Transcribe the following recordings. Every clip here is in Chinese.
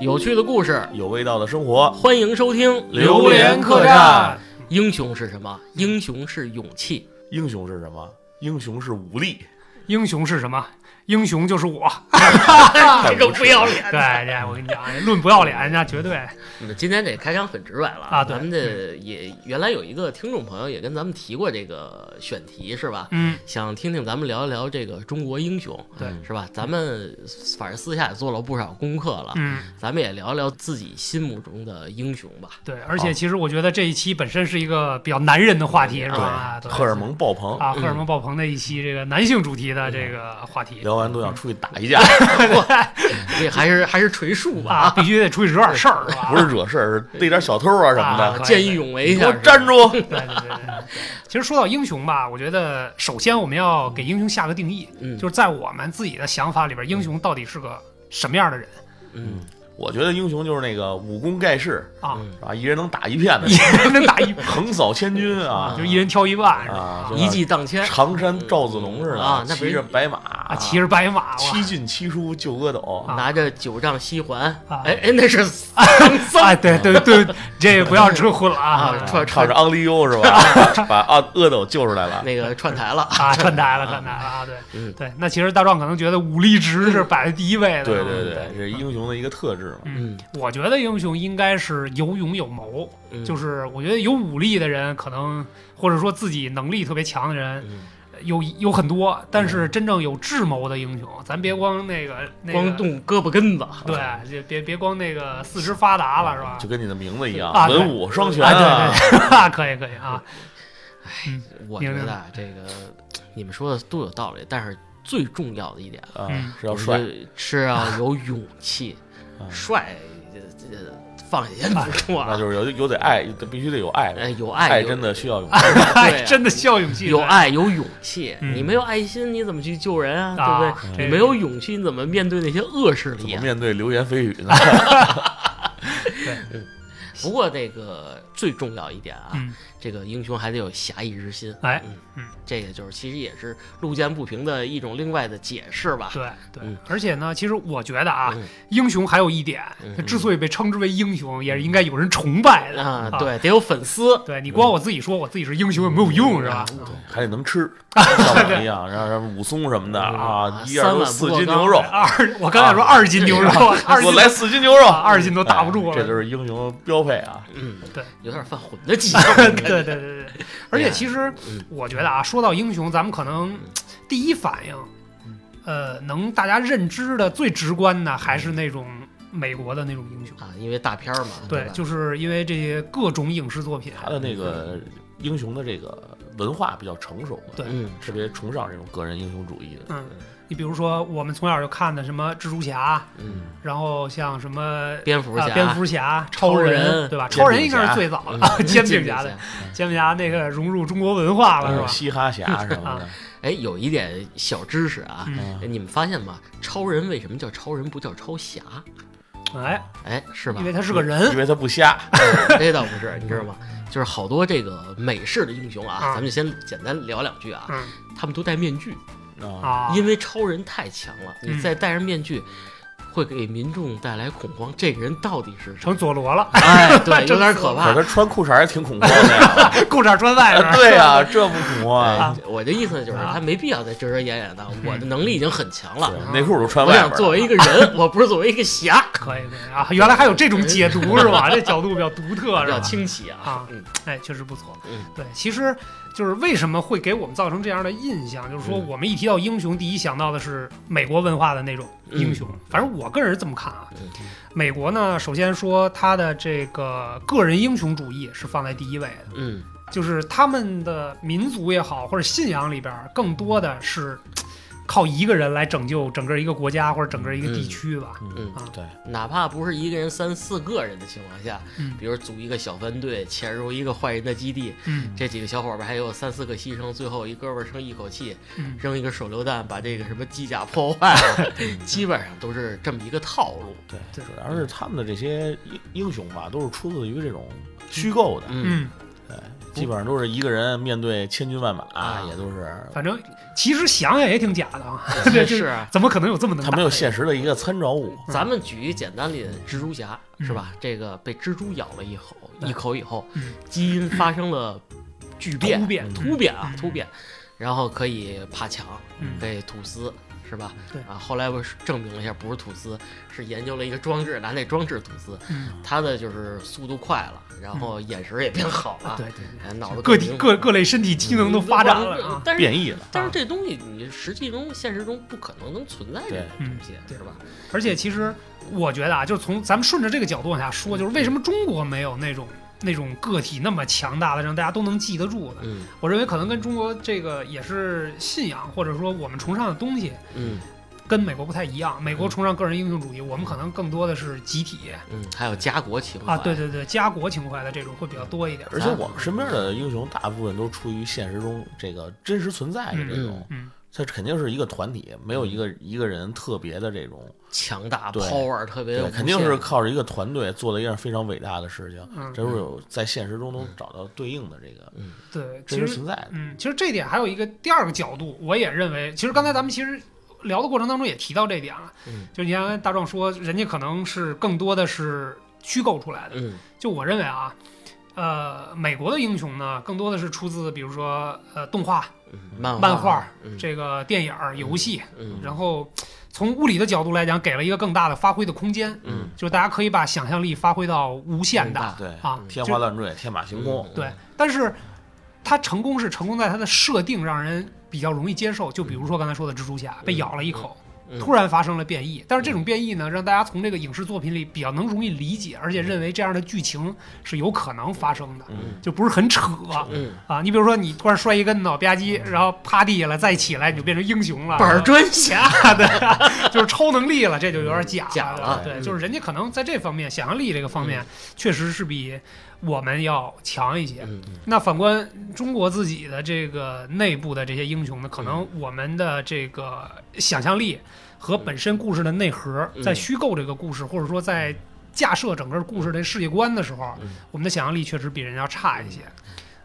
有趣的故事，有味道的生活，欢迎收听《榴莲客栈》。英雄是什么？英雄是勇气。英雄是什么？英雄是武力。英雄是什么？英雄就是我。这个不要脸！对这，我跟你讲，论不要脸，人家绝对。今天这开场很直白了啊！咱们这也原来有一个听众朋友也跟咱们提过这个选题，是吧？嗯，想听听咱们聊一聊这个中国英雄，对，是吧？咱们反正私下也做了不少功课了，嗯，咱们也聊聊自己心目中的英雄吧。对，而且其实我觉得这一期本身是一个比较男人的话题，是吧？荷尔蒙爆棚啊，荷尔蒙爆棚的一期这个男性主题的这个话题，聊完都想出去打一架。这还是还是锤树吧，必须得出去惹点事儿，是吧？不是惹事儿，是逮点小偷啊什么的，见义勇为一下，给我站住！对对对对。其实说到英雄吧，我觉得首先我们要给英雄下个定义，嗯，就是在我们自己的想法里边，英雄到底是个什么样的人？嗯。我觉得英雄就是那个武功盖世啊，是吧？一人能打一片的，一人能打一，横扫千军 啊，就一人挑一万啊，一骑当千，常山赵子龙似的啊，骑着白马啊，骑着白马，七进七出救阿斗，拿着九丈西环，哎哎，那是唐僧，对对对，这不要扯混了啊，串唱着昂利优是吧？把阿阿斗救出来了，那个串台了啊，串台了，串台了啊，对，对，那其实大壮可能觉得武力值是摆在第一位的，对对对，这是英雄的一个特质嘛，嗯，我。觉得英雄应该是有勇有谋，就是我觉得有武力的人，可能或者说自己能力特别强的人，有有很多。但是真正有智谋的英雄，咱别光那个光动胳膊根子，对，就别别光那个四肢发达了，是吧？就跟你的名字一样，啊，文武双全啊，对对，可以可以啊。哎，我觉得这个你们说的都有道理，但是最重要的一点啊，是要帅，是要有勇气，帅。这放下先不说，那就是有有得爱，必须得有爱。哎，有爱，爱真的需要勇气，爱真的需要勇气。有爱有勇气，你没有爱心，你怎么去救人啊？对不对？你没有勇气，你怎么面对那些恶势力？面对流言蜚语呢？对。不过这个最重要一点啊，嗯、这个英雄还得有侠义之心。哎，嗯嗯，这个就是其实也是路见不平的一种另外的解释吧。对对，嗯、而且呢，其实我觉得啊，嗯、英雄还有一点，他之所以被称之为英雄，也是应该有人崇拜的啊。对，得有粉丝。对你光我自己说我自己是英雄也没有用，是吧？对，还得能吃，像我一样，然后武松什么的啊，一二四斤牛肉，二，我刚才说二斤牛肉，二我来四斤牛肉，二斤都打不住了。这就是英雄标配啊。嗯，对，有点犯混的迹象。对对对对，而且其实我觉得啊，说到英雄，咱们可能第一反应，呃，能大家认知的最直观的还是那种美国的那种英雄。啊，因为大片嘛。对，就是因为这些各种影视作品，他的那个英雄的这个文化比较成熟嘛，对，特别崇尚这种个人英雄主义的。嗯。你比如说，我们从小就看的什么蜘蛛侠，嗯，然后像什么蝙蝠侠、蝙蝠侠、超人，对吧？超人应该是最早的，煎饼侠的，煎饼侠那个融入中国文化了，是吧？嘻哈侠什么的。哎，有一点小知识啊，嗯你们发现吗？超人为什么叫超人，不叫超侠？哎哎，是吧？因为他是个人，因为他不瞎。这倒不是，你知道吗？就是好多这个美式的英雄啊，咱们就先简单聊两句啊。他们都戴面具。啊，因为超人太强了，嗯你再戴上面具，会给民众带来恐慌。这个人到底是成佐罗了？哎，对，有点可怕。他穿裤衩也挺恐慌的，裤衩穿外边。对呀，这不恐慌啊？我的意思就是，他没必要再遮遮掩掩的。我的能力已经很强了，内裤都穿外边。我想作为一个人，我不是作为一个侠。可以可以啊，原来还有这种解读是吧？这角度比较独特，比较清奇啊。啊，嗯，哎，确实不错。嗯，对，其实。就是为什么会给我们造成这样的印象？就是说，我们一提到英雄，第一想到的是美国文化的那种英雄。反正我个人是这么看啊。美国呢，首先说他的这个个人英雄主义是放在第一位的。嗯，就是他们的民族也好，或者信仰里边，更多的是。靠一个人来拯救整个一个国家或者整个一个地区吧。嗯，对，哪怕不是一个人三四个人的情况下，嗯，比如组一个小分队潜入一个坏人的基地，嗯，这几个小伙伴还有三四个牺牲，最后一哥们儿剩一口气，嗯，扔一个手榴弹把这个什么机甲破坏了，基本上都是这么一个套路。对，主要是他们的这些英英雄吧，都是出自于这种虚构的，嗯，对，基本上都是一个人面对千军万马，啊也都是。反正其实想想也挺假的啊，这这是啊怎么可能有这么能？他没有现实的一个参照物。咱们举一简单例子，蜘蛛侠嗯是吧？这个被蜘蛛咬了一口，一口以后嗯，基因发生了巨变，突变突变啊嗯，突变，然后可以爬墙，嗯可以吐丝，是吧？对啊，后来不是证明了一下，不是吐司，是研究了一个装置，拿那装置吐司，嗯，它的就是速度快了，然后眼神也变好了，对对脑子各体各各类身体机能都发展了啊。但是变异了，但是这东西你实际中现实中不可能能存在这个东西，对是吧？而且其实我觉得啊，就是从咱们顺着这个角度往下说，就是为什么中国没有那种那种个体那么强大的，让大家都能记得住的？嗯我认为可能跟中国这个也是信仰，或者说我们崇尚的东西嗯跟美国不太一样。美国崇尚个人英雄主义，我们可能更多的是集体嗯，还有家国情怀啊，对对对，家国情怀的这种会比较多一点。而且我们身边的英雄大部分都出于现实中这个真实存在的这种，嗯它肯定是一个团体，没有一个一个人特别的这种，强大对 power 特别对，肯定是靠着一个团队做了一件非常伟大的事情，嗯，这是有在现实中能找到对应的这个嗯对，其实真实存在的。嗯，其实这点还有一个第二个角度，我也认为，其实刚才咱们其实聊的过程当中也提到这点了，嗯就你看大壮说，人家可能是更多的是虚构出来的，嗯就我认为啊。呃，美国的英雄呢，更多的是出自比如说呃动画、嗯漫漫画嗯这个电影、游戏，嗯然后从物理的角度来讲，给了一个更大的发挥的空间，嗯就是大家可以把想象力发挥到无限大大对，啊。天花乱坠，天马行空。嗯对，但是它成功是成功在它的设定让人比较容易接受。就比如说刚才说的蜘蛛侠被咬了一口，嗯突然发生了变异，但是这种变异呢，让大家从这个影视作品里比较能容易理解，而且认为这样的剧情是有可能发生的，嗯，就不是很扯。嗯，啊。你比如说你突然摔一跟头吧唧，然后趴地下了，再起来你就变成英雄了，板砖侠。的，就是超能力了，这就有点假假了。对，嗯就是人家可能在这方面想象力这个方面，确实是比我们要强一些。嗯那反观中国自己的这个内部的这些英雄呢，可能我们的这个想象力和本身故事的内核，嗯。在虚构这个故事，或者说在架设整个故事的世界观的时候嗯，我们的想象力确实比人要差一些，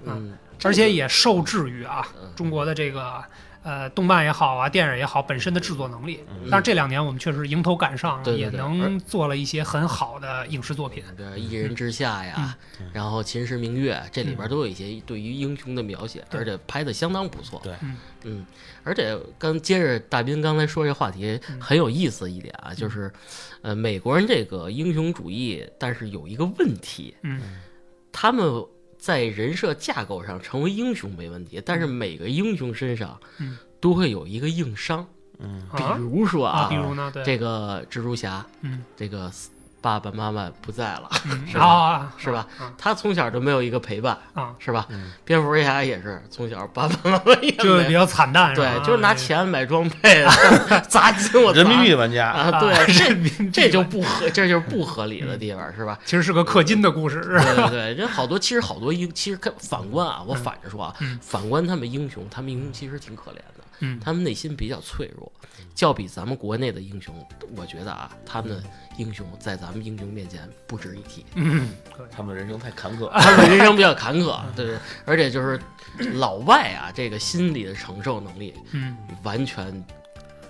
嗯，而且也受制于啊嗯。中国的这个。呃，动漫也好啊，电影也好，本身的制作能力，嗯但是这两年我们确实迎头赶上，也对对对。能做了一些很好的影视作品。比如《一人之下》呀，嗯。然后《秦时明月》这里边都有一些对于英雄的描写，对。而且拍的相当不错。对。嗯。嗯，而且刚接着大斌刚才说这话题嗯。很有意思一点啊，就是，呃，美国人这个英雄主义，但是有一个问题，嗯。他们在人设架构上成为英雄没问题，但是每个英雄身上嗯都会有一个硬伤，嗯。比啊如说啊，比如呢，对，这个蜘蛛侠，嗯。这个爸爸妈妈不在了，嗯。是吧？啊，是吧？啊。他从小就没有一个陪伴，啊，是吧？嗯。蝙蝠侠也是从小爸爸妈妈也就比。较惨淡，对，就是拿钱买装备的，砸金我人民币玩家，啊，啊对，人这这就不合，这就是不合理的地方，是吧？其实是个氪金的故事，是吧对对对，人好多其实好多英，其实看反观啊，我嗯。反着说啊嗯，反观他们英雄，他们英雄其实挺可怜的，嗯他们内心比较脆弱，较比咱们国内的英雄，我觉得啊，他们的英雄在咱们英雄面前不值一提，嗯，他们人生太坎坷。他们人生比较坎坷，对对，而且就是老外啊，这个心理的承受能力嗯完全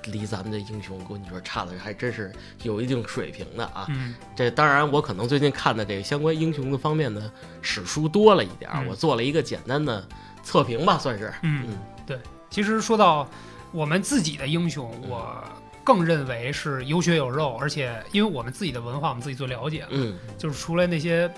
离咱们的英雄，我跟你说差的还真是有一定水平的啊。嗯这当然，我可能最近看的这个相关英雄的方面的史书多了一点，嗯我做了一个简单的测评吧，算是。嗯，嗯对。其实说到我们自己的英雄，我更认为是有血有肉，而且因为我们自己的文化，我们自己最了解了，嗯就是除了那些。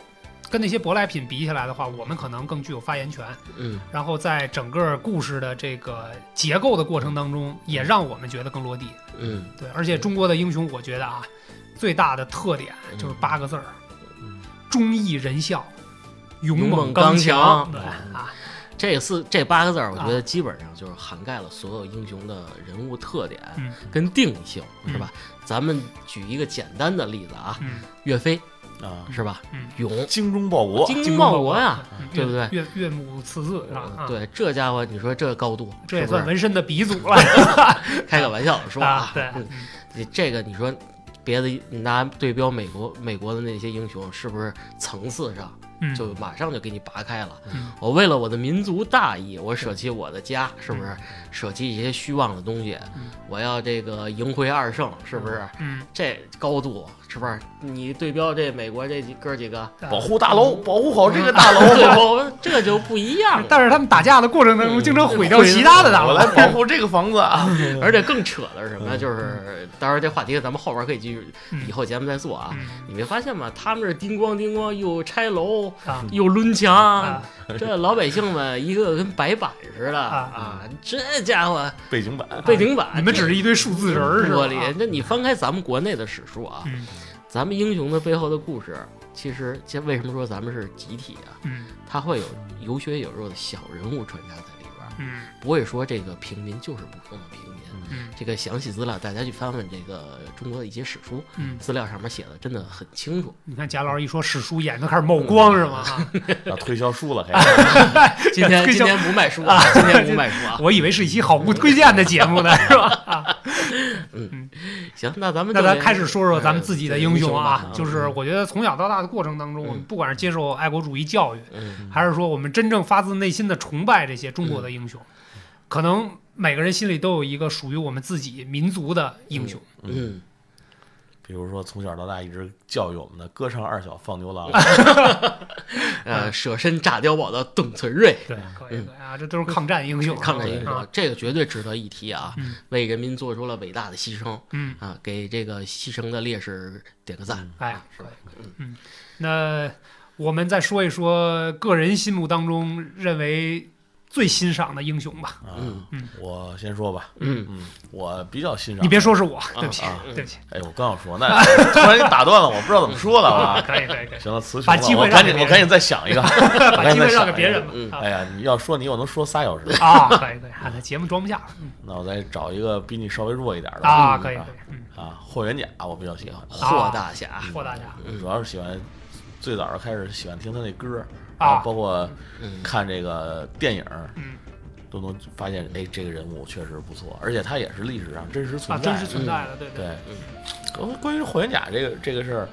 跟那些舶来品比起来的话，我们可能更具有发言权。嗯然后在整个故事的这个结构的过程当中，也让我们觉得更落地。嗯对，而且中国的英雄，我觉得啊，最大的特点就是八个字儿：嗯忠义仁孝，勇勇猛猛刚刚强对嗯啊，这四这八个字儿，我觉啊得基本上就是涵盖了所有英雄的人物特点嗯跟定性，嗯是吧？咱们举一个简单的例子啊，嗯岳飞啊，是吧？嗯，勇，精忠报国，精忠报国呀，嗯对不对岳岳岳母刺字是吧？啊，对，这家伙，你说这高度，这算纹身的鼻祖了开个玩笑说啊。对，嗯你这个你说别的，你拿对标美国美国的那些英雄，是不是层次上就马上就给你拔开了。我为了我的民族大义，我舍弃我的家，是不是？舍弃一些虚妄的东西，我要这个迎回二圣，是不是？嗯，这高度是不是？你对标这美国这几哥几个，保护大楼，保护好这个大楼，对这就不一样。但是他们打架的过程当中，经常毁掉其他的大楼，我来保护这个房子啊！而且更扯的是什么？就是当然这话题咱们后边可以继续，以后节目再做啊。你没发现吗？他们这叮咣叮咣又拆楼，又抡墙，这老百姓们一个跟白板似的啊！这家伙背景板，背景板，你们只是一堆数字人儿，玻璃。那你翻开咱们国内的史书啊，咱们英雄的背后的故事，其实这，为什么说咱们是集体啊？嗯，他会有有血有肉的小人物穿插在里边，嗯，不会说这个平民就是普通的平民。嗯，这个详细资料大家去翻翻这个中国的一些史书，嗯，资料上面写的真的很清楚。你看贾老师一说史书，眼都开始冒光是吗？要推销书了，今天今天不卖书啊，今天不卖书啊。我以为是一期好物推荐的节目呢，是吧？嗯，行，那咱们那咱开始说说咱们自己的英雄啊。就是我觉得从小到大的过程当中，我们不管是接受爱国主义教育，还是说我们真正发自内心的崇拜这些中国的英雄，可能。每个人心里都有一个属于我们自己民族的英雄。嗯，比如说从小到大一直教育我们的“歌唱二小放牛郎”，呃，舍身炸碉堡的董存瑞。对，可以啊，这都是抗战英雄，抗战英雄，这个绝对值得一提啊！嗯，为人民做出了伟大的牺牲。嗯啊，给这个牺牲的烈士点个赞。哎，是吧？嗯，那我们再说一说个人心目当中认为。最欣赏的英雄吧，嗯嗯，我先说吧，嗯嗯，我比较欣赏。你别说是我，对不起，对不起。哎，我刚要说，那突然你打断了，我不知道怎么说了啊。可以可以可以。行了，词穷了，我赶紧我赶紧再想一个，把机会让给别人吧。哎呀，你要说你，我能说仨小时啊。可以可以，那节目装不下了。那我再找一个比你稍微弱一点的啊，可以可以。啊，霍元甲我比较喜欢。霍大侠，霍大侠，主要是喜欢，最早开始喜欢听他那歌啊，包括看这个电影。嗯。都能发现，哎，这个人物确实不错，而且他也是历史上真实存在，真实存在的，对对。关关于霍元甲这个这个事儿。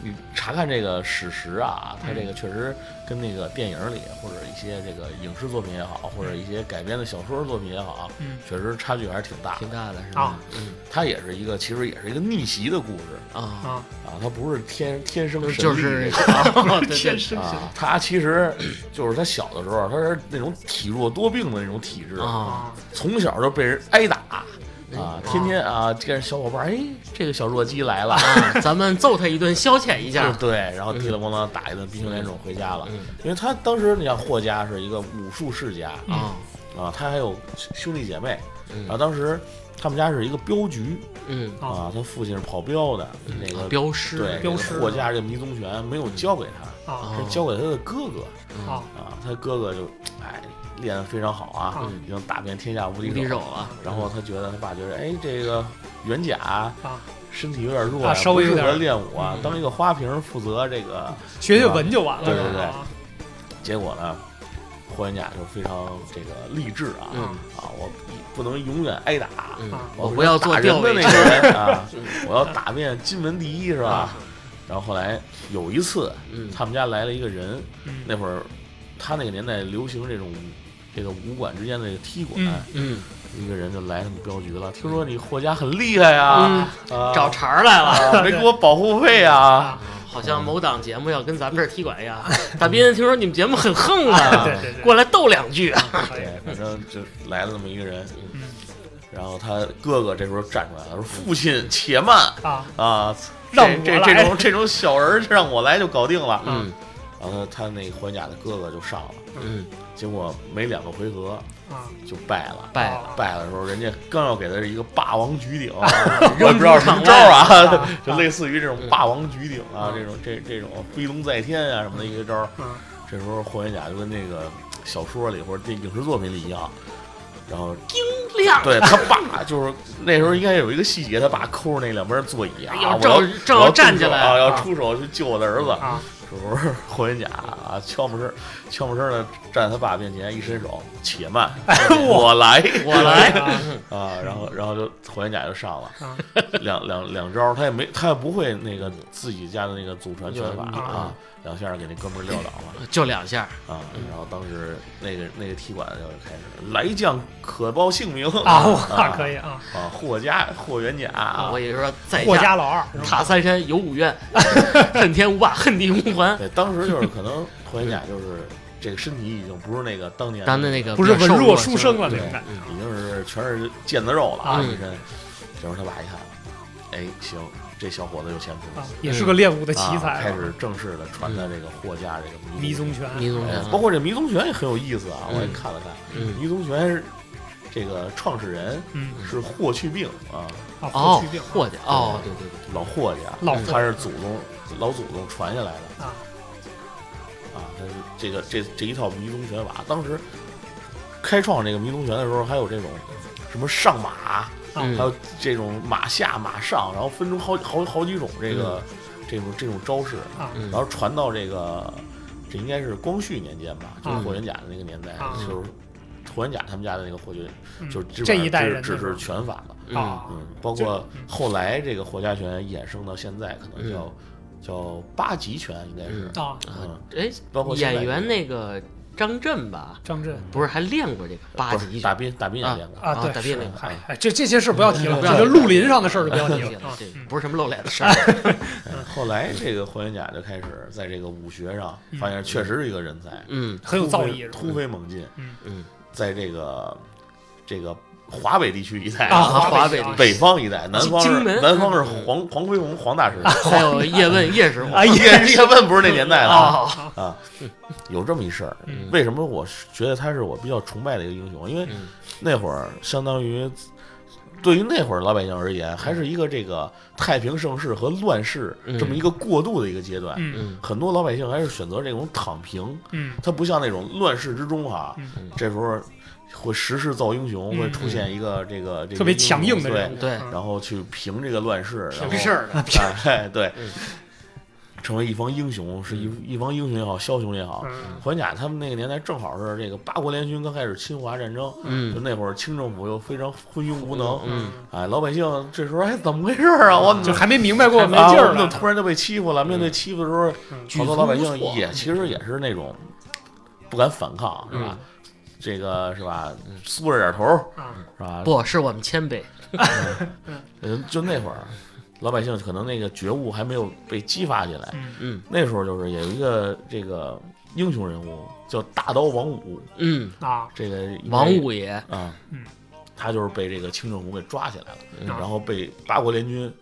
你查看这个史实啊，它这个确实跟那个电影里或者一些这个影视作品也好，或者一些改编的小说作品也好，嗯，确实差距还是挺大，挺大的，是吧？嗯，它也是一个，其实也是一个逆袭的故事啊啊啊，它不是天天生神力，天生 啊，他其实 就是他小的时候，他是那种体弱多病的那种体质啊，从小就被人挨打。啊，天天啊，跟着小伙伴，哎，这个小弱鸡来了，啊 咱们揍他一顿，消遣一下。对，然后滴了咣当打一顿，鼻青脸肿回家了。因为他当时，你像霍家是一个武术世家啊，啊，他还有兄弟姐妹，然后当时他们家是一个镖局，嗯啊，他父亲是跑镖的，那个镖师，对，镖师。霍家这个迷踪拳没有交给他，是交给他的哥哥，啊，他哥哥就，哎。练得非常好啊，已经打遍天下无敌手了。然后他觉得他爸觉得，哎，这个元甲啊，身体有点弱，稍微有点练武啊，当一个花瓶负责这个学学文就完了。对对对。结果呢，霍元甲就非常这个励志啊，啊，我不能永远挨打，我不要做人的那个人 啊，我要打遍金门第一，是吧？然后后来有一次，他们家来了一个人，那会儿他那个年代流行这种。这个武馆之间的这个踢馆，嗯，一个人就来他们镖局了。听说你霍家很厉害啊，找茬来了，没给我保护费啊？好像某档节目要跟咱们这儿踢馆一样。大斌，听说你们节目很横啊，过来斗两句啊？对，反正就来了那么一个人。然后他哥哥这时候站出来了，说：“父亲且慢啊啊，让这这种这种小人让我来就搞定了。”嗯，然后他他那霍家的哥哥就上了。嗯。结果没两个回合啊，就败了。败了，败了的时候，人家刚要给他一个霸王举鼎，我也不知道什么招啊，就类似于这种霸王举鼎啊，这种这这种飞龙在天啊什么的一个招。这时候霍元甲就跟那个小说里或者电影视作品里一样，然后精亮。对他爸就是那时候应该有一个细节，他爸抠着那两边座椅啊，要正正要站起来啊，要出手去救我的儿子。这不是霍元甲啊，悄没声悄没声的站在他爸面前，一伸手，且慢，我来，我来 啊！然后，然后就霍元甲就上了，两两两招，他也没，他也不会那个自己家的那个祖传拳法啊，两下给那哥们儿撂倒了，就两下啊。然后当时那个那个踢馆就开始来将可报姓名啊，可以啊啊，霍家霍元甲啊，我也是说在霍家老二踏三山有五岳，恨天无霸，恨地无还。对，当时就是可能霍元甲就是这个身体已经不是那个当年当的那个不是文弱书生了，那种感觉，已经是全是腱子肉了啊，一身。这时候他爸一看，哎，行。这小伙子有前途，也是个练武的奇才，开始正式的传他这个霍家这个迷踪拳，迷踪拳，包括这迷踪拳也很有意思啊，我也看了看，迷踪拳这个创始人是霍去病啊，霍去病，霍家，哦，对对对，老霍家，老他是祖宗老祖宗传下来的啊，啊，他是这个这这一套迷踪拳法，当时开创这个迷踪拳的时候，还有这种什么上马。还有这种马下马上，然后分出好好好几种这个这种这种招式，然后传到这个这应该是光绪年间吧，就是霍元甲的那个年代，就是霍元甲他们家的那个霍军，就是这一代人只是拳法了啊，嗯，包括后来这个霍家拳衍生到现在，可能叫叫八极拳，应该是啊，嗯，哎，包括演员那个。张震吧，张震不是还练过这个八级？大斌，大斌也练过啊。对，大斌练过。哎，这这些事不要提了，这绿林上的事儿就不要提了。不是什么露脸的事儿。后来这个霍元甲就开始在这个武学上发现，确实是一个人才，嗯，很有造诣，突飞猛进。嗯嗯，在这个这个。华北地区一带啊，华北北方一带，南方是南方是黄 黄飞鸿黄大师，还有 叶问叶师傅。啊，叶叶问不是那年代的啊，有这么一事儿。为什么我觉得他是我比较崇拜的一个英雄？因为那会儿相当于对于那会儿老百姓而言，还是一个这个太平盛世和乱世这么一个过渡的一个阶段。很多老百姓还是选择这种躺平。嗯，他不像那种乱世之中哈，这时候。会时势造英雄，会出现一个这个这个特别强硬的人，对，然后去平这个乱世，平事儿，哎，对，成为一方英雄，是一一方英雄也好，枭雄也好。环甲他们那个年代正好是这个八国联军刚开始侵华战争，嗯，就那会儿清政府又非常昏庸无能，嗯，哎，老百姓这时候哎怎么回事啊？我就还没明白过没劲儿了，突然就被欺负了。面对欺负的时候，好多老百姓也其实也是那种不敢反抗，是吧？这个是吧？缩着点头，是吧？不是我们谦卑。嗯，就那会儿，老百姓可能那个觉悟还没有被激发起来。嗯，那时候就是有一个这个英雄人物叫大刀王五。嗯啊，这个王五爷啊，他就是被这个清政府给抓起来了，然后被八国联军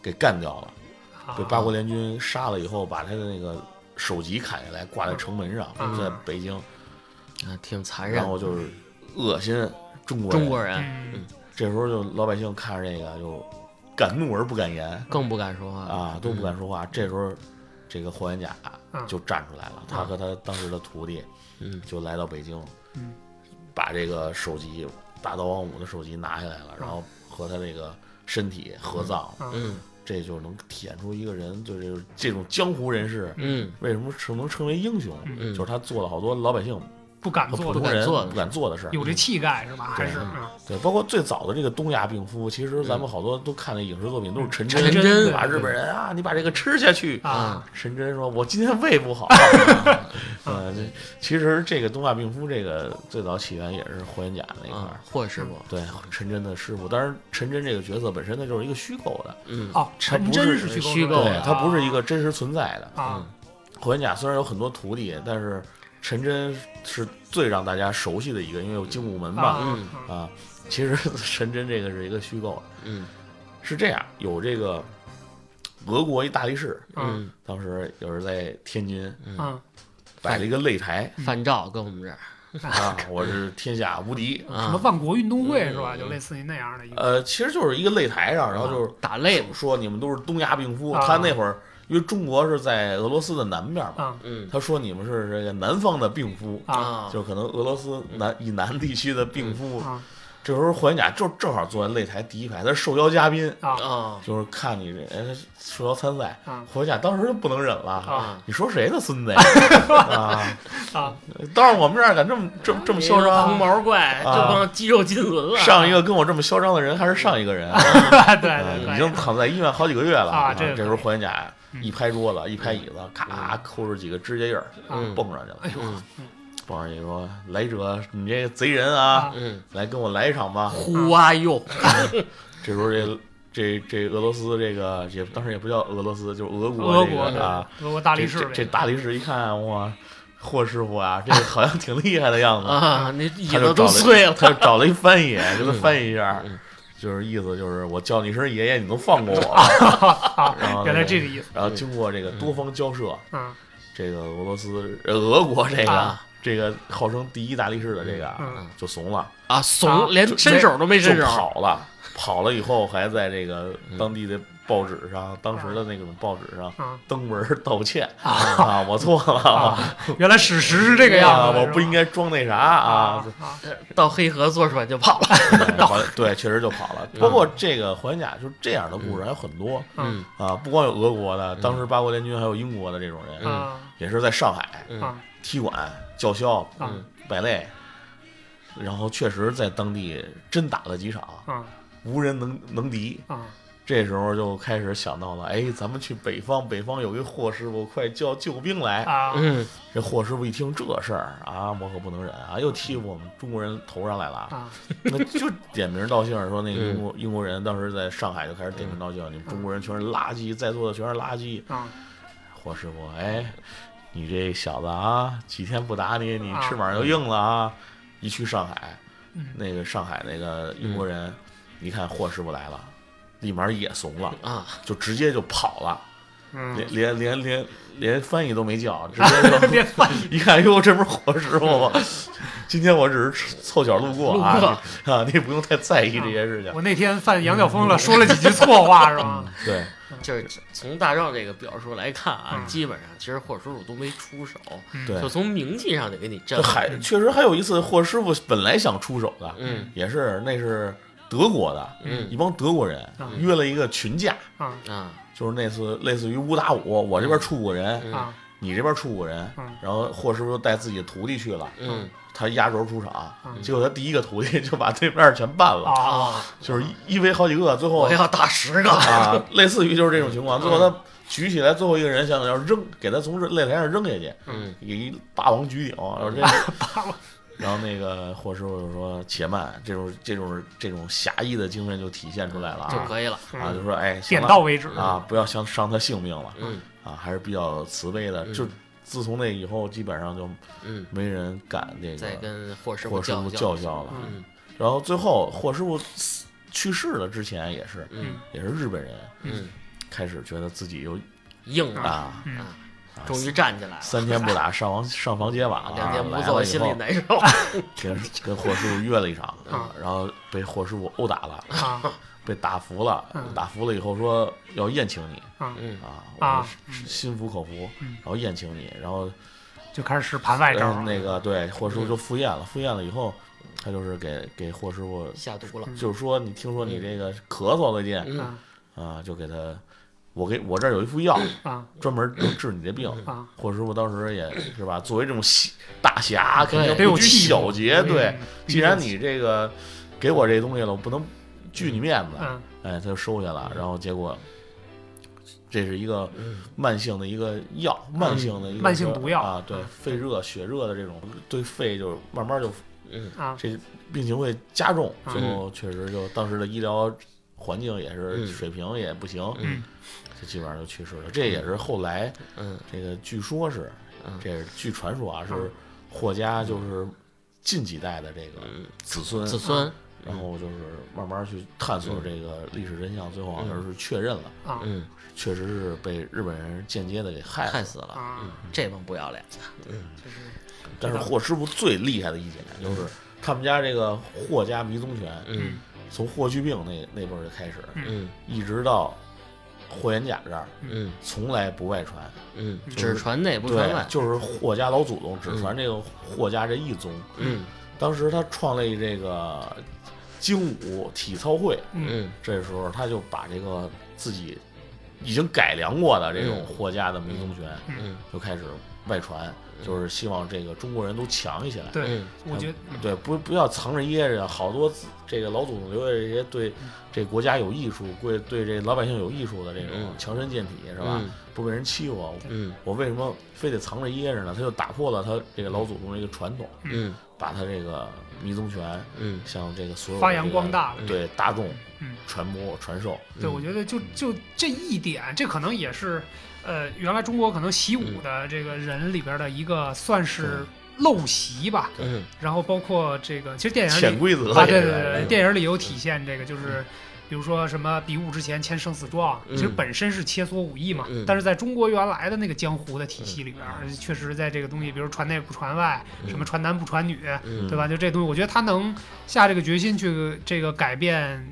给干掉了，被八国联军杀了以后，把他的那个首级砍下来挂在城门上，在北京。啊，挺残忍，然后就是恶心中国中国人。嗯，这时候就老百姓看着这个就敢怒而不敢言，更不敢说话啊，都不敢说话。这时候，这个霍元甲就站出来了，他和他当时的徒弟，嗯，就来到北京，嗯，把这个首级大刀王五的首级拿下来了，然后和他这个身体合葬，嗯，这就能体现出一个人就是这种江湖人士，嗯，为什么称能称为英雄？嗯，就是他做了好多老百姓。不敢做，不敢做，不敢做的事儿，有这气概是吧？还是对，包括最早的这个东亚病夫，其实咱们好多都看的影视作品都是陈真，真把日本人啊，你把这个吃下去啊。陈真说：“我今天胃不好。”呃，其实这个东亚病夫这个最早起源也是霍元甲那块儿，霍师傅对陈真的师傅。当然，陈真这个角色本身呢就是一个虚构的，嗯哦，陈真是虚构的，他不是一个真实存在的啊。霍元甲虽然有很多徒弟，但是。陈真是最让大家熟悉的一个，因为有精武门嘛，啊，其实 陈真这个是一个虚构的，嗯，是这样，有这个俄国一大力士，嗯，当时有人在天津，嗯，摆了一个擂台，范照跟我们这儿。啊，我是天下无敌，什么万国运动会是吧？就类似于那样的一个，呃，其实就是一个擂台上，然后就是打擂，说你们都是东亚病夫，他那会儿。因为中国是在俄罗斯的南边嘛，嗯，他说你们是这个南方的病夫啊，就可能俄罗斯南以南地区的病夫。这时候霍元甲就正好坐在擂台第一排，他是受邀嘉宾啊，就是看你这哎受邀参赛。霍元甲当时就不能忍了啊，你说谁呢，孙子呀？啊 啊，到我们这儿敢这么这么这么嚣张？红毛怪这帮肌肉金轮了。上一个跟我这么嚣张的人还是上一个人，对对，已经躺在医院好几个月了啊。这时候霍元甲。一拍桌子，一拍椅子，咔抠出几个指甲印儿，蹦上去了。哎呦，蹦上去说：“来者，你这贼人啊，来跟我来一场吧。”呼啊哟！这时候这这这俄罗斯这个也当时也不叫俄罗斯，就是俄国这个啊，俄国大力士。这大力士一看哇，霍师傅啊，这个好像挺厉害的样子啊，那椅子都碎了。他就找了一翻译，给他翻译一下。就是意思就是我叫你一声爷爷，你能放过我？原来这个意思。然后经过这个多方交涉，这个俄罗斯、俄国这个这个号称第一大力士的这个就怂了啊，怂，连伸手都没伸手，跑了。跑了以后，还在这个当地的报纸上，当时的那种报纸上登文道歉。啊，我错了，原来史实是这个样子，我不应该装那啥啊，到黑河坐船就跑了，对，确实就跑了。包括这个霍元甲，就这样的故事还有很多，嗯。啊，不光有俄国的，当时八国联军还有英国的这种人，也是在上海踢馆叫嚣摆擂，然后确实在当地真打了几场。无人能能敌。啊！这时候就开始想到了，哎，咱们去北方，北方有一霍师傅，快叫救兵来啊！嗯，这霍师傅一听这事儿啊，我可不能忍啊，又欺负我们中国人头上来了啊！那就点名道姓说，那个英国英国人当时在上海就开始点名道姓，你们中国人全是垃圾，在座的全是垃圾啊！霍师傅，哎，你这小子啊，几天不打你，你翅膀就硬了啊！一去上海，那个上海那个英国人。一看霍师傅来了，立马也怂了啊，就直接就跑了，连连连连连翻译都没叫，直接就一看哟，这不是霍师傅吗？今天我只是凑巧路过啊 啊，你不用太在意这些事情。我那天犯羊角风了，说了几句错话 是吧？对，就是从大壮这个表述来看啊，基本上其实霍师傅都没出手，对，就从名气上得给你震。还确实还有一次，霍师傅本来想出手的，嗯，也是那是。德国的，嗯，一帮德国人约了一个群架，啊。啊，就是那次类似于五打五，我这边出五个人，啊，你这边出五个人，然后霍师傅又带自己的徒弟去了，嗯，他压轴出场，结果他第一个徒弟就把对面全办了，啊，就是一围好几个，最后我要打十个。啊，类似于就是这种情况，最后他举起来最后一个人，想要扔，给他从擂台上扔下去，嗯，一霸王举鼎，然后这霸 王。然后那个霍师傅就说：“且慢，这种这种这种侠义的精神就体现出来了，就可以了啊！就说哎，点到为止啊，不要伤伤他性命了，嗯啊，还是比较慈悲的。就自从那以后，基本上就嗯没人敢那个再跟霍师傅叫嚣了。然后最后霍师傅去世了之前，也是也是日本人，嗯，开始觉得自己又硬了啊。”终于站起来了，三天不打上房上房揭瓦，两天不做心里难受。跟跟霍师傅约了一场，然后被霍师傅殴打了，被打服了。打服了以后说要宴请你，嗯啊，我心服口服，然后宴请你，然后就开始使盘外招。那个对霍师傅就赴宴了，赴宴了以后，他就是给给霍师傅下毒了，就是说你听说你这个咳嗽最近，啊，就给他。我给我这儿有一副药啊，专门能治你这病啊。霍师傅当时也是吧，作为这种大侠，肯定不拘小节。对，既然你这个给我这东西了，我不能拒你面子。哎，他就收下了。然后结果，这是一个慢性的一个药，慢性的一个慢性毒药啊。对，肺热血热的这种，对肺就慢慢就嗯啊，这病情会加重。最后确实就当时的医疗环境也是水平也不行。嗯。就基本上就去世了，这也是后来，嗯，这个据说是，这是据传说啊，是霍家就是近几代的这个子孙，子孙，然后就是慢慢去探索这个历史真相，最后好像是确认了，啊，嗯，确实是被日本人间接的给害害死了，嗯，这帮不要脸。的，嗯，但是霍师傅最厉害的一点就是他们家这个霍家迷踪拳，嗯，从霍去病那那辈儿就开始，嗯，一直到。霍元甲这儿，嗯，从来不外传，嗯，只传内不传外，就是霍家老祖宗只传这个霍家这一宗，嗯，当时他创立这个精武体操会，嗯，这时候他就把这个自己已经改良过的这种霍家的迷踪拳，嗯，就开始外传，就是希望这个中国人都强起来。对，我觉得对，不不要藏着掖着，好多这个老祖宗留下这些对这国家有益处、对对这老百姓有益处的这种强身健体，是吧？不被人欺负。嗯，我为什么非得藏着掖着呢？他就打破了他这个老祖宗的一个传统。嗯，把他这个迷踪拳，嗯，向这个所有发扬光大，对大众传播传授。对，我觉得就就这一点，这可能也是。呃，原来中国可能习武的这个人里边的一个算是陋习吧。嗯。然后包括这个，其实电影里潜规则啊，对对对，电影里有体现这个，就是比如说什么比武之前签生死状，其实本身是切磋武艺嘛。嗯。但是在中国原来的那个江湖的体系里边，确实在这个东西，比如传内不传外，什么传男不传女，对吧？就这东西，我觉得他能下这个决心去这个改变，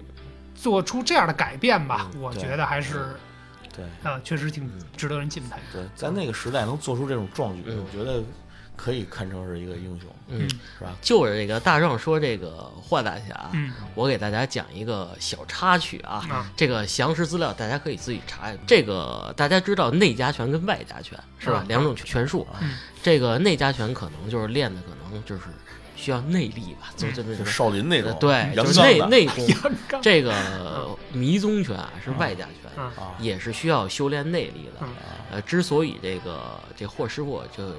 做出这样的改变吧，我觉得还是。对啊，确实挺值得人敬佩。对，在那个时代能做出这种壮举，我觉得可以堪称是一个英雄，嗯，是吧？就是这个大壮说这个霍大侠，嗯，我给大家讲一个小插曲啊，这个详实资料大家可以自己查。这个大家知道内家拳跟外家拳是吧？两种拳术，这个内家拳可能就是练的可能就是。需要内力吧，就这么就少林那种，对，就是内内功。这个迷踪拳啊是外家拳，也是需要修炼内力的。呃，之所以这个这霍师傅就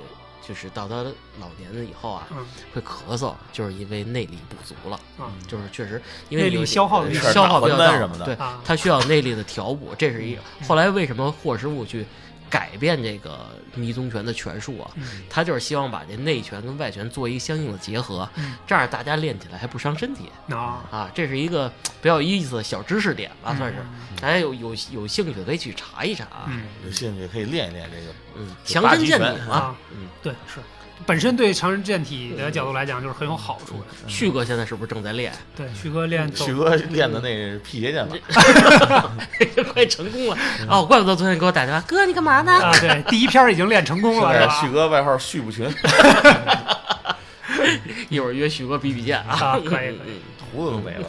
就是到他老年了以后啊，会咳嗽，就是因为内力不足了。就是确实因为内力消耗消耗比较大什么的，对，他需要内力的调补。这是一个后来为什么霍师傅去。改变这个迷踪拳的拳术啊，他就是希望把这内拳跟外拳做一个相应的结合，这样大家练起来还不伤身体。啊。啊！这是一个比较有意思的小知识点吧，算是。大家有有有兴趣可以去查一查啊，有兴趣可以练一练这个，嗯，强身健体啊，嗯，对是。本身对强身健体的角度来讲，就是很有好处的。旭哥现在是不是正在练？对，旭哥练。旭哥练的那辟邪剑法，快成功了哦！怪不得昨天给我打电话，哥你干嘛呢？啊，对，第一篇已经练成功了，是吧？旭哥外号旭不群，一会儿约旭哥比比剑啊，可以可以，胡子都没了。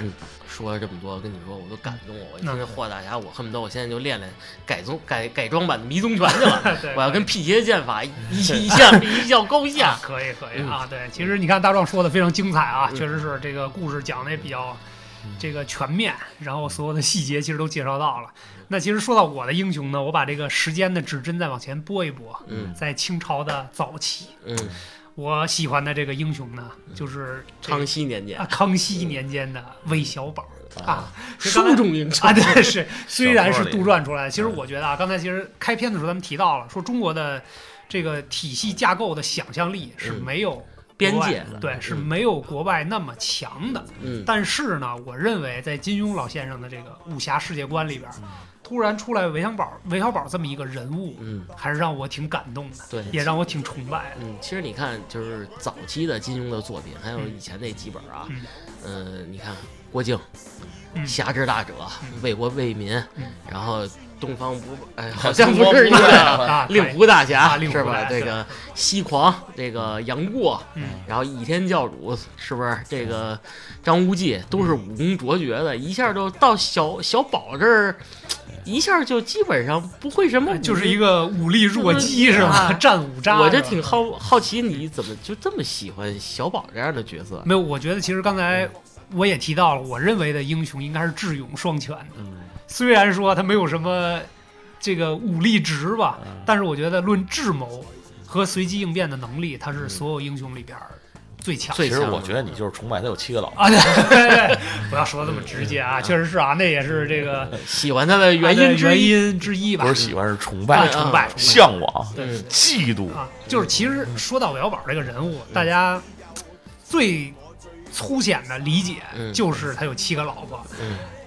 嗯。说了这么多，跟你说，我都感动了。我听这霍大侠，我恨不得我现在就练练改宗改改装版的迷踪拳去了。我要跟辟邪剑法 一一下一较高下。可以可以啊，对，其实你看大壮说的非常精彩啊，确实是这个故事讲的也比较这个全面，然后所有的细节其实都介绍到了。那其实说到我的英雄呢，我把这个时间的指针再往前拨一拨，在清朝的早期，嗯。我喜欢的这个英雄呢，就是康熙年间。啊，康熙年间的韦小宝啊，书中英。雄啊，对，是虽然是杜撰出来的，其实我觉得啊，刚才其实开篇的时候咱们提到了，说中国的这个体系架构的想象力是没有边界的，对，是没有国外那么强的。嗯，但是呢，我认为在金庸老先生的这个武侠世界观里边。突然出来韦小宝，韦小宝这么一个人物，嗯，还是让我挺感动的，对，也让我挺崇拜的。嗯，其实你看，就是早期的金庸的作品，还有以前那几本啊，嗯，你看郭靖，侠之大者，为国为民，然后东方不，哎，好像不是一个 令狐大侠是吧？这个西狂，这个杨过，然后倚天教主是不是？这个张无忌都是武功卓绝的，一下就到小小宝这儿。一下就基本上不会什么，就是一个武力弱鸡是吧？战五渣。我就挺好好奇，你怎么就这么喜欢小宝这样的角色？没有，我觉得其实刚才我也提到了，我认为的英雄应该是智勇双全的。虽然说他没有什么这个武力值吧，但是我觉得论智谋和随机应变的能力，他是所有英雄里边。最强，其实我觉得你就是崇拜他有七个老。婆啊！对，不要说的这么直接啊，确实是啊，那也是这个 喜欢他的原因原因之一吧。不是喜欢，是崇拜，崇拜，向往，嫉妒。啊。就是其实说到韦小宝这个人物，大家最粗浅的理解就是他有七个老婆。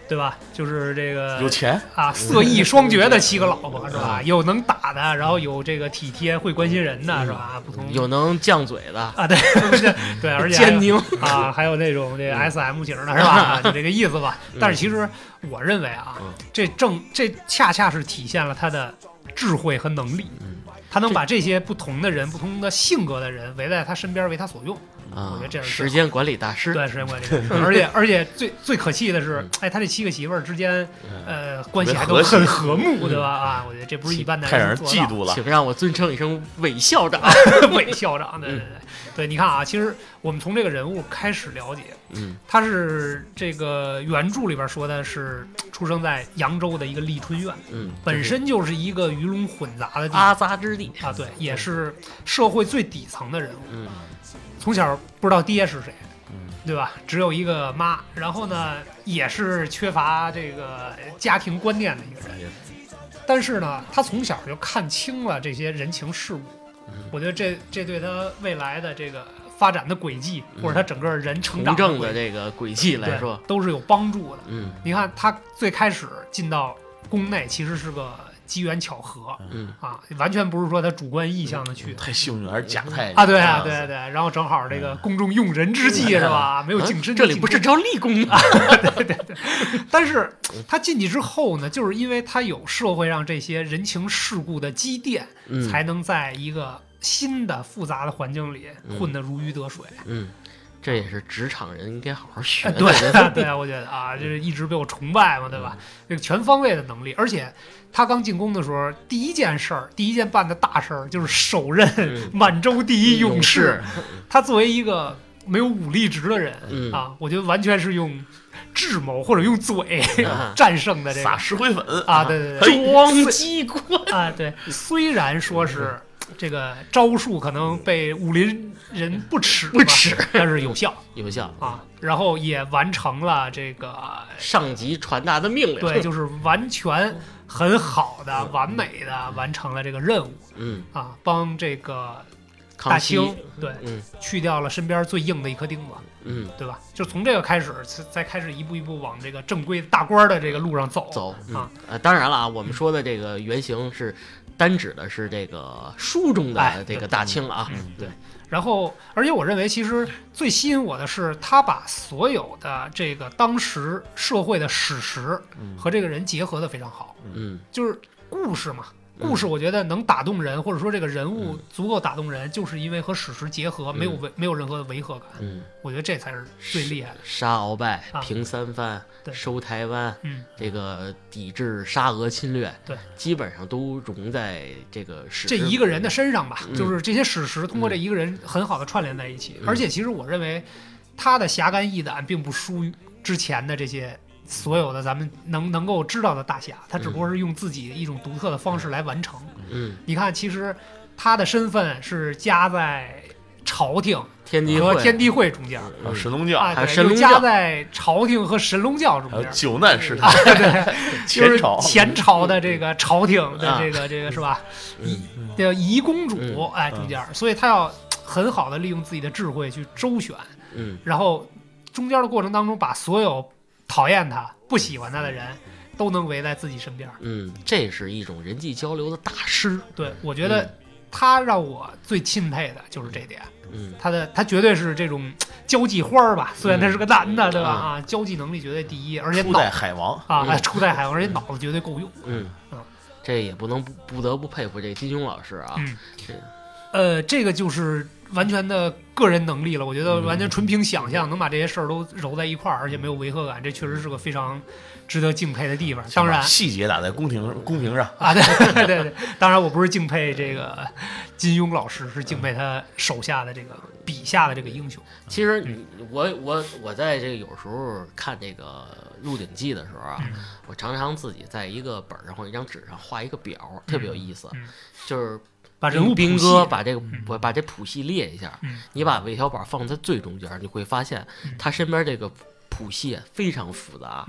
对吧？就是这个有钱啊，色艺双绝的七个老婆是吧？有能打的，然后有这个体贴会关心人的是吧？不同有能犟嘴的啊，对 对，而且 坚定啊，还有那种这个 S M 型的是吧？就这个意思吧。但是其实我认为啊，这正这恰恰是体现了他的智慧和能力。他能把这些不同的人、不同的性格的人围在他身边，为他所用。啊，我觉得这是时间管理大师。对，时间管理，而且而且最最可气的是，哎，他这七个媳妇儿之间，呃，关系还都很和睦，对吧？啊，我觉得这不是一般的太让人嫉妒了。请让我尊称一声韦校长，韦校长，对对对，对，你看啊，其实我们从这个人物开始了解，嗯，他是这个原著里边说的是出生在扬州的一个丽春院，嗯，本身就是一个鱼龙混杂的地阿杂之地啊，对，也是社会最底层的人物，嗯。从小不知道爹是谁，嗯，对吧？只有一个妈，然后呢，也是缺乏这个家庭观念的一个人。但是呢，他从小就看清了这些人情世故。我觉得这这对他未来的这个发展的轨迹，或者他整个人成长的这个轨迹来说，都是有帮助的。嗯，你看他最开始进到宫内，其实是个。机缘巧合，嗯啊，完全不是说他主观意向的去，太幸运还是假太啊？对啊，对对，然后正好这个宫中用人之际是吧？没有净身，这里不是招立功啊？对对对。但是他进去之后呢，就是因为他有社会上这些人情世故的积淀，才能在一个新的复杂的环境里混得如鱼得水。嗯。这也是职场人应该好好学。对对啊，我觉得啊，就是一直被我崇拜嘛，对吧？这个全方位的能力，而且他刚进宫的时候，第一件事儿，第一件办的大事儿就是首任 满洲第一勇士。他作为一个没有武力值的人啊，我觉得完全是用智谋或者用嘴 战胜的这个撒石灰粉啊，对对对，装机关啊，对，虽然说是。这个招数可能被武林人不耻，不耻，但是有效，有效。啊！然后也完成了这个上级传达的命令，对，就是完全很好的、完美的完成了这个任务。嗯。啊，帮这个大清对，嗯，去掉了身边最硬的一颗钉子，嗯，对吧？就从这个开始，再开始一步一步往这个正规大官的这个路上走。走。啊。呃，当然了啊，我们说的这个原型是。单指的是这个书中的这个大清啊，对。然后，而且我认为，其实最吸引我的是，他把所有的这个当时社会的史实和这个人结合的非常好。嗯，就是故事嘛。故事我觉得能打动人，或者说这个人物足够打动人，就是因为和史实结合，没有违，没有任何的违和感。嗯，我觉得这才是最厉害的。杀鳌拜、平三藩、收台湾，嗯，这个抵制沙俄侵略，对，基本上都融在这个史这一个人的身上吧。就是这些史实通过这一个人很好的串联在一起。而且其实我认为他的侠肝义胆并不输于之前的这些。所有的咱们能能够知道的大侠，他只不过是用自己一种独特的方式来完成。嗯，你看，其实他的身份是夹在朝廷天地和天地会中间，神龙教。啊，神龙教。夹在朝廷和神龙教中间。九难时代，对，前朝。前朝的这个朝廷的这个这个是吧？仪叫仪公主哎中间，所以他要很好的利用自己的智慧去周旋，嗯，然后中间的过程当中把所有。讨厌他、不喜欢他的人，都能围在自己身边。嗯，这是一种人际交流的大师。对，我觉得他让我最钦佩的就是这点。嗯，他的他绝对是这种 交际花儿吧？虽然他是个男的，对吧？啊，交际能力绝对第一，而且初代海王啊，初代海王，而且脑子绝对够用。嗯嗯，这也不能不不得不佩服这金庸老师啊。嗯，呃，这个就是。完全的个人能力了，我觉得完全纯凭想象能把这些事儿都揉在一块儿，而且没有违和感，这确实是个非常值得敬佩的地方。当然，细节打在公屏公屏上 啊，对对对。当然，我不是敬佩这个金庸老师，是敬佩他手下的这个笔下的这个英雄。其实，我我我在这个有时候看这个《鹿鼎记》的时候啊，我常常自己在一个本上或者一张纸上画一个表，特别有意思，就是。把人物兵哥把这个我把这谱系列一下，你把韦小宝放在最中间，你会发现他身边这个谱系非常复杂。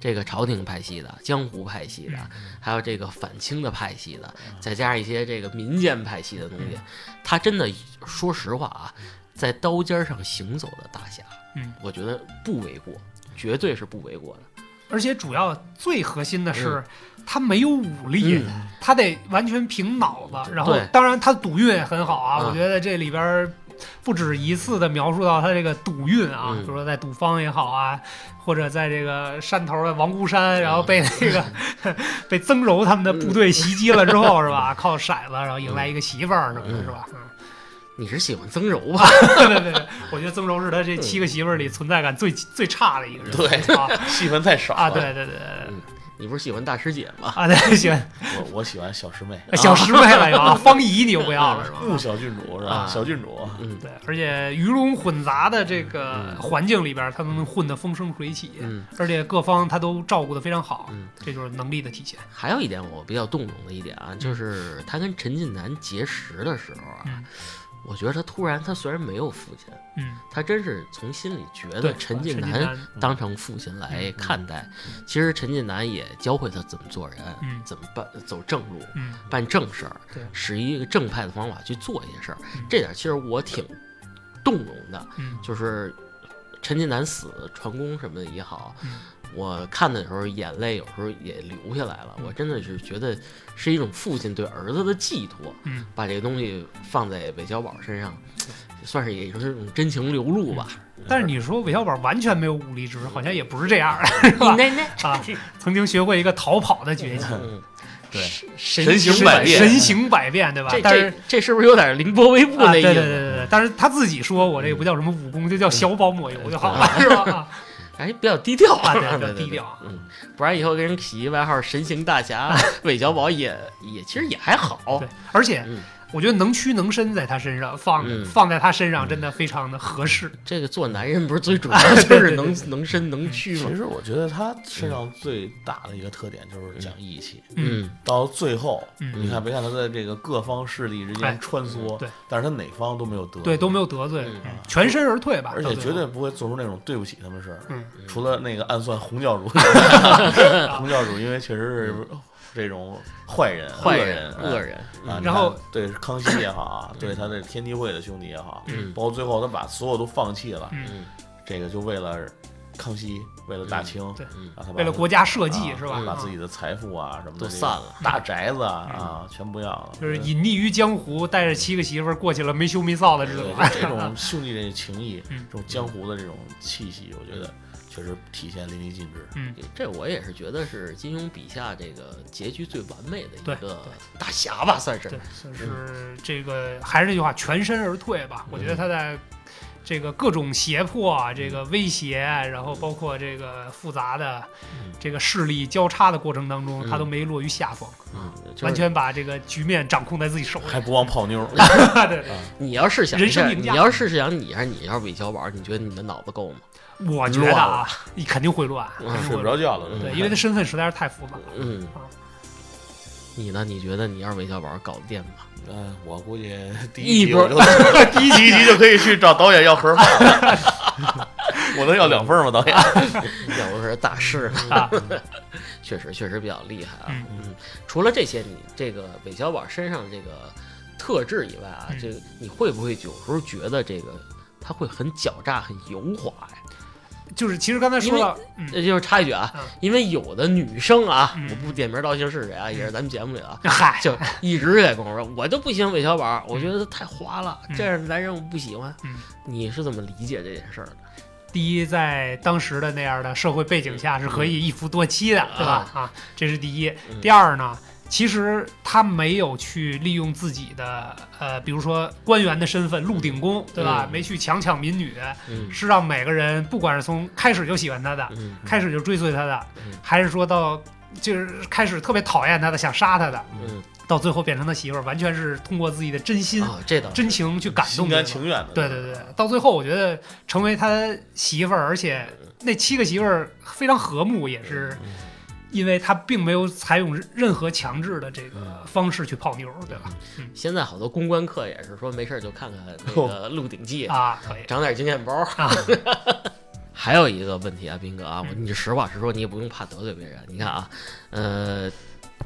这个朝廷派系的、江湖派系的，还有这个反清的派系的，再加上一些这个民间派系的东西，他真的说实话啊，在刀尖上行走的大侠，嗯。我觉得不为过，绝对是不为过的。而且主要最核心的是。他没有武力，他得完全凭脑子。然后，当然他赌运也很好啊。我觉得这里边不止一次的描述到他这个赌运啊，比如说在赌坊也好啊，或者在这个山头的王孤山，然后被那个 被曾柔他们的部队袭击了之后，是吧？靠骰子，然后迎来一个媳妇儿什么的，是吧？嗯，你是喜欢曾柔吧？对对对，我觉得曾柔是他这七个媳妇儿里存在感最最差的一个人。对，戏份太少啊！对对对。你不是喜欢大师姐吗？啊，对，喜欢我，我喜欢小师妹，小师妹了啊，方怡你又不要了是吧？穆小郡主是吧？小郡主，嗯，对，而且鱼龙混杂的这个环境里边，他都能混得风生水起，嗯，而且各方他都照顾得非常好，嗯，这就是能力的体现。还有一点我比较动容的一点啊，就是他跟陈近南结识的时候啊。我觉得他突然，他虽然没有父亲，嗯，他真是从心里觉得陈近南当成父亲来看待。其实陈近南也教会他怎么做人，嗯怎么办走正路，嗯办正事儿，使一个正派的方法去做一些事儿。这点其实我挺动容的，就是陈近南死传功什么的也好。我看的时候，眼泪有时候也流下来了。我真的是觉得是一种父亲对儿子的寄托。嗯，把这个东西放在韦小宝身上，算是也就是一种真情流露吧。但是你说韦小宝完全没有武力值，好像也不是这样的，是吧？那那啊，曾经学会一个逃跑的绝技。对，神行百变，神行百变，对吧？但是这是不是有点凌波微步那意思？对对对对对。但是他自己说我这个不叫什么武功，就叫小宝抹油就好了，是吧？哎，比较低调啊，比较低调，嗯，不然以后给人起一外号“神行大侠”，韦小宝也也其实也还好，对，而且。我觉得能屈能伸在他身上放放在他身上真的非常的合适。这个做男人不是最主要 就是能能伸能屈吗？其实我觉得他身上最大的一个特点就是讲义气。嗯，到最后你看别看他在这个各方势力之间穿梭，对，但是他哪方都没有得罪对都没有得罪，全身而退吧。而且绝对不会做出那种对不起他们事儿。嗯，除了那个暗算洪教主，洪教主因为确实是。这种坏人、坏人、恶人啊，然后对康熙也好啊，对他的天地会的兄弟也好，嗯，包括最后他把所有都放弃了，嗯，这个就为了康熙，为了大清，对，为了国家社稷是吧？把自己的财富啊什么都散了，大宅子啊全不要了，就是隐匿于江湖，带着七个媳妇儿过去了没羞没臊的日子。这种兄弟的情谊，这种江湖的这种气息，我觉得。确实体现淋漓尽致。嗯，这我也是觉得是金庸笔下这个结局最完美的一个大侠吧，算是。对，算是这个还是那句话，全身而退吧。我觉得他在这个各种胁迫、这个威胁，然后包括这个复杂的这个势力交叉的过程当中，他都没落于下风。嗯，完全把这个局面掌控在自己手里，还不忘泡妞。对，你要是想人生赢家，你要是想你还是你要是韦小宝，你觉得你的脑子够吗？我觉得啊，你肯定会乱，睡不着觉了。对，因为他身份实在是太复杂了。嗯，你呢？你觉得你要是韦小宝搞定吗？嗯，我估计第一集 第一集就可以去找导演要盒饭了。我能要两份吗？导演？要不是大师啊，确实确实比较厉害啊。嗯，除了这些，你这个韦小宝身上这个特质以外啊，这个你会不会有时候觉得这个？他会很狡诈，很油滑呀。就是其实刚才说到，那就是插一句啊，因为有的女生啊，我不点名道姓是谁啊，也是咱们节目里的，嗨，就一直在跟我说，我就不喜欢韦小宝，我觉得他太花了，这样的男人我不喜欢。你是怎么理解这件事儿的？第一，在当时的那样的社会背景下，是可以一夫多妻的，对吧？啊，这是第一。第二呢？其实他没有去利用自己的呃，比如说官员的身份，鹿鼎公，对吧？没去强抢民女，是让每个人，不管是从开始就喜欢他的，开始就追随他的，还是说到就是开始特别讨厌他的，想杀他的，到最后变成他媳妇儿，完全是通过自己的真心、真情去感动，心甘情愿的。对对对，到最后我觉得成为他媳妇儿，而且那七个媳妇儿非常和睦，也是。因为他并没有采用任何强制的这个方式去泡妞，对吧？现在好多公关课也是说没事就看看那个《鹿鼎记》啊，可以长点经验包。还有一个问题啊，斌哥啊，你实话实说，你也不用怕得罪别人。你看啊，呃，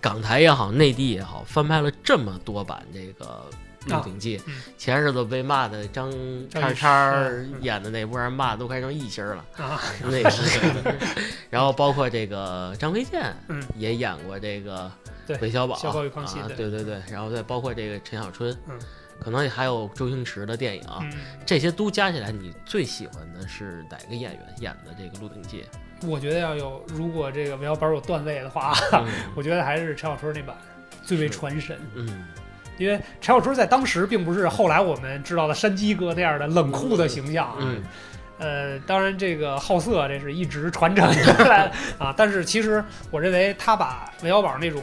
港台也好，内地也好，翻拍了这么多版这个。《鹿鼎记》前日子被骂的张叉叉演的那波人骂都快成异星了啊！那个，然后包括这个张卫健，也演过这个韦小宝，小宝与康熙，对对对，然后再包括这个陈小春，可能还有周星驰的电影，这些都加起来，你最喜欢的是哪个演员演的这个《鹿鼎记》？我觉得要有，如果这个韦小宝有段位的话，我觉得还是陈小春那版最为传神。嗯。因为陈小春在当时并不是后来我们知道的山鸡哥那样的冷酷的形象啊。嗯。呃，当然这个好色这是一直传承下来啊。但是其实我认为他把韦小宝那种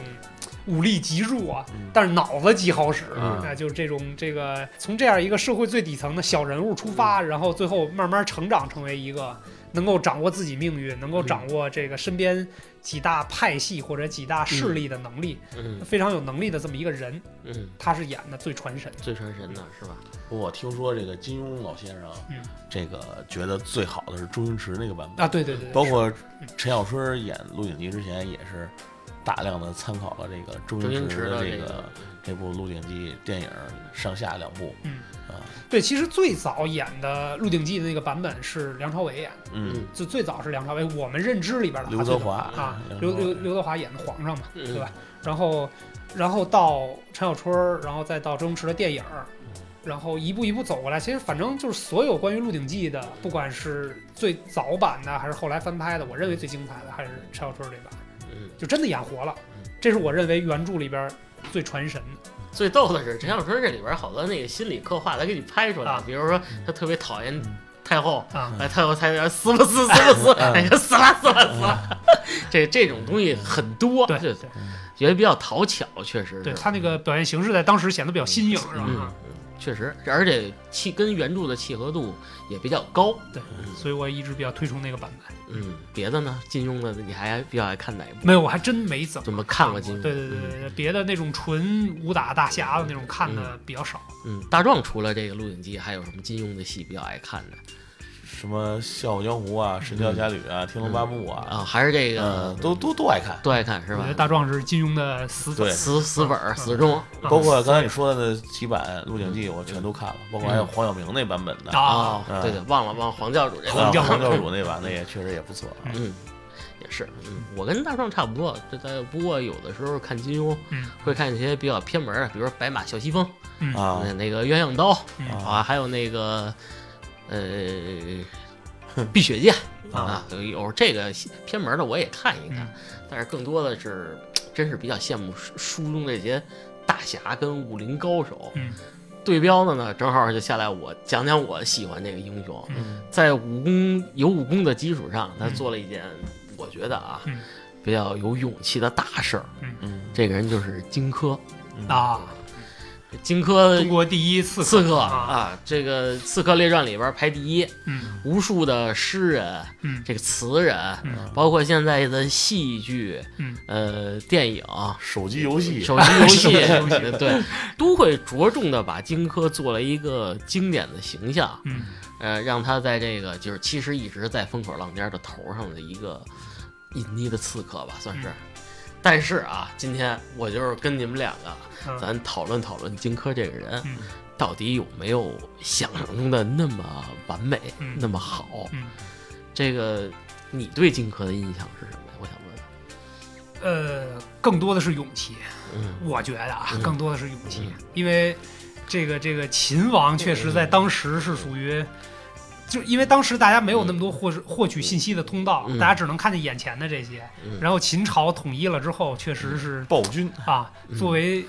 武力极弱啊，但是脑子极好使啊，就是这种这个从这样一个社会最底层的小人物出发，然后最后慢慢成长成为一个。能够掌握自己命运，能够掌握这个身边几大派系或者几大势力的能力，嗯，非常有能力的这么一个人，嗯，他是演的最传神，最传神的是吧？我听说这个金庸老先生，嗯，这个觉得最好的是周星驰那个版本。啊，对对对，包括陈小春演《鹿鼎记》之前也是大量的参考了这个周星驰的这个这部《鹿鼎记》电影上下两部，嗯。啊，对，其实最早演的《鹿鼎记》的那个版本是梁朝伟演的，嗯，就最早是梁朝伟，我们认知里边的刘德华啊，刘刘刘德华演的皇上嘛，对吧？然后，然后到陈小春，然后再到周星驰的电影，然后一步一步走过来。其实反正就是所有关于《鹿鼎记》的，不管是最早版的还是后来翻拍的，我认为最精彩的还是陈小春这版，就真的演活了。这是我认为原著里边最传神的。最逗的是陈小春这里边好多那个心理刻画，他给你拍出来。比如说他特别讨厌太后，啊，太后太后死不死死不死，哎，死了死了死了。这这种东西很多，对对，觉得比较讨巧，确实。对他那个表现形式在当时显得比较新颖，是吧？确实，而且契跟原著的契合度也比较高，对，所以我一直比较推崇那个版本。嗯，别的呢？金庸的你还比较爱看哪一部？没有，我还真没怎么怎么看过金庸。对对对对，别的那种纯武打大侠的那种看的比较少。嗯，大壮除了这个《鹿鼎记》，还有什么金庸的戏比较爱看的？什么《笑傲江湖》啊，《神雕侠侣》啊，《天龙八部》啊，啊，还是这个，都都都爱看，都爱看是吧？我觉得大壮是金庸的死死死粉死忠，包括刚才你说的那几版《鹿鼎记》，我全都看了，包括还有黄晓明那版本的啊，对对，忘了忘黄教主这黄教黄教主那版，那也确实也不错，嗯，也是，嗯，我跟大壮差不多，这在不过有的时候看金庸，会看一些比较偏门的，比如说《白马啸西风》啊，那个鸳鸯刀啊，还有那个呃。碧血剑啊，有这个偏门的我也看一看，但是更多的是，真是比较羡慕书中这些大侠跟武林高手。对标的呢，正好就下来我讲讲我喜欢这个英雄，在武功有武功的基础上，他做了一件我觉得啊比较有勇气的大事儿。嗯，这个人就是荆轲。啊。荆轲，中国第一刺刺客啊！这个《刺客列传》里边排第一，嗯，无数的诗人，嗯，这个词人，包括现在的戏剧，嗯，呃，电影、手机游戏、手机游戏，对，都会着重的把荆轲做了一个经典的形象，嗯，呃，让他在这个就是其实一直在风口浪尖的头上的一个隐匿的刺客吧，算是。但是啊，今天我就是跟你们两个，咱讨论讨论荆轲这个人，到底有没有想象中的那么完美，那么好？这个你对荆轲的印象是什么呀？我想问。呃，更多的是勇气。嗯，我觉得啊，更多的是勇气，因为这个这个秦王确实在当时是属于。就因为当时大家没有那么多获获取信息的通道，大家只能看见眼前的这些。然后秦朝统一了之后，确实是暴君啊，作为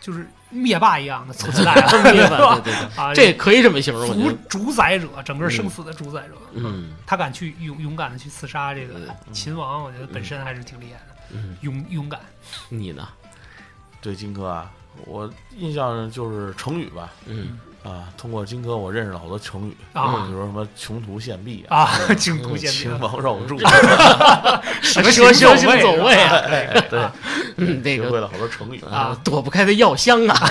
就是灭霸一样的存在，灭霸 对对对啊，这可以这么形容，主主宰者，整个生死的主宰者。嗯，他敢去勇勇敢的去刺杀这个秦王，我觉得本身还是挺厉害的。勇勇敢。你呢？对荆轲啊，我印象就是成语吧。嗯。啊，通过金哥，我认识了好多成语啊，比如什么穷途献壁啊，穷途献壁，秦王绕柱，蛇蛇行走位啊，对，嗯，这个学会了好多成语啊，躲不开的药箱啊，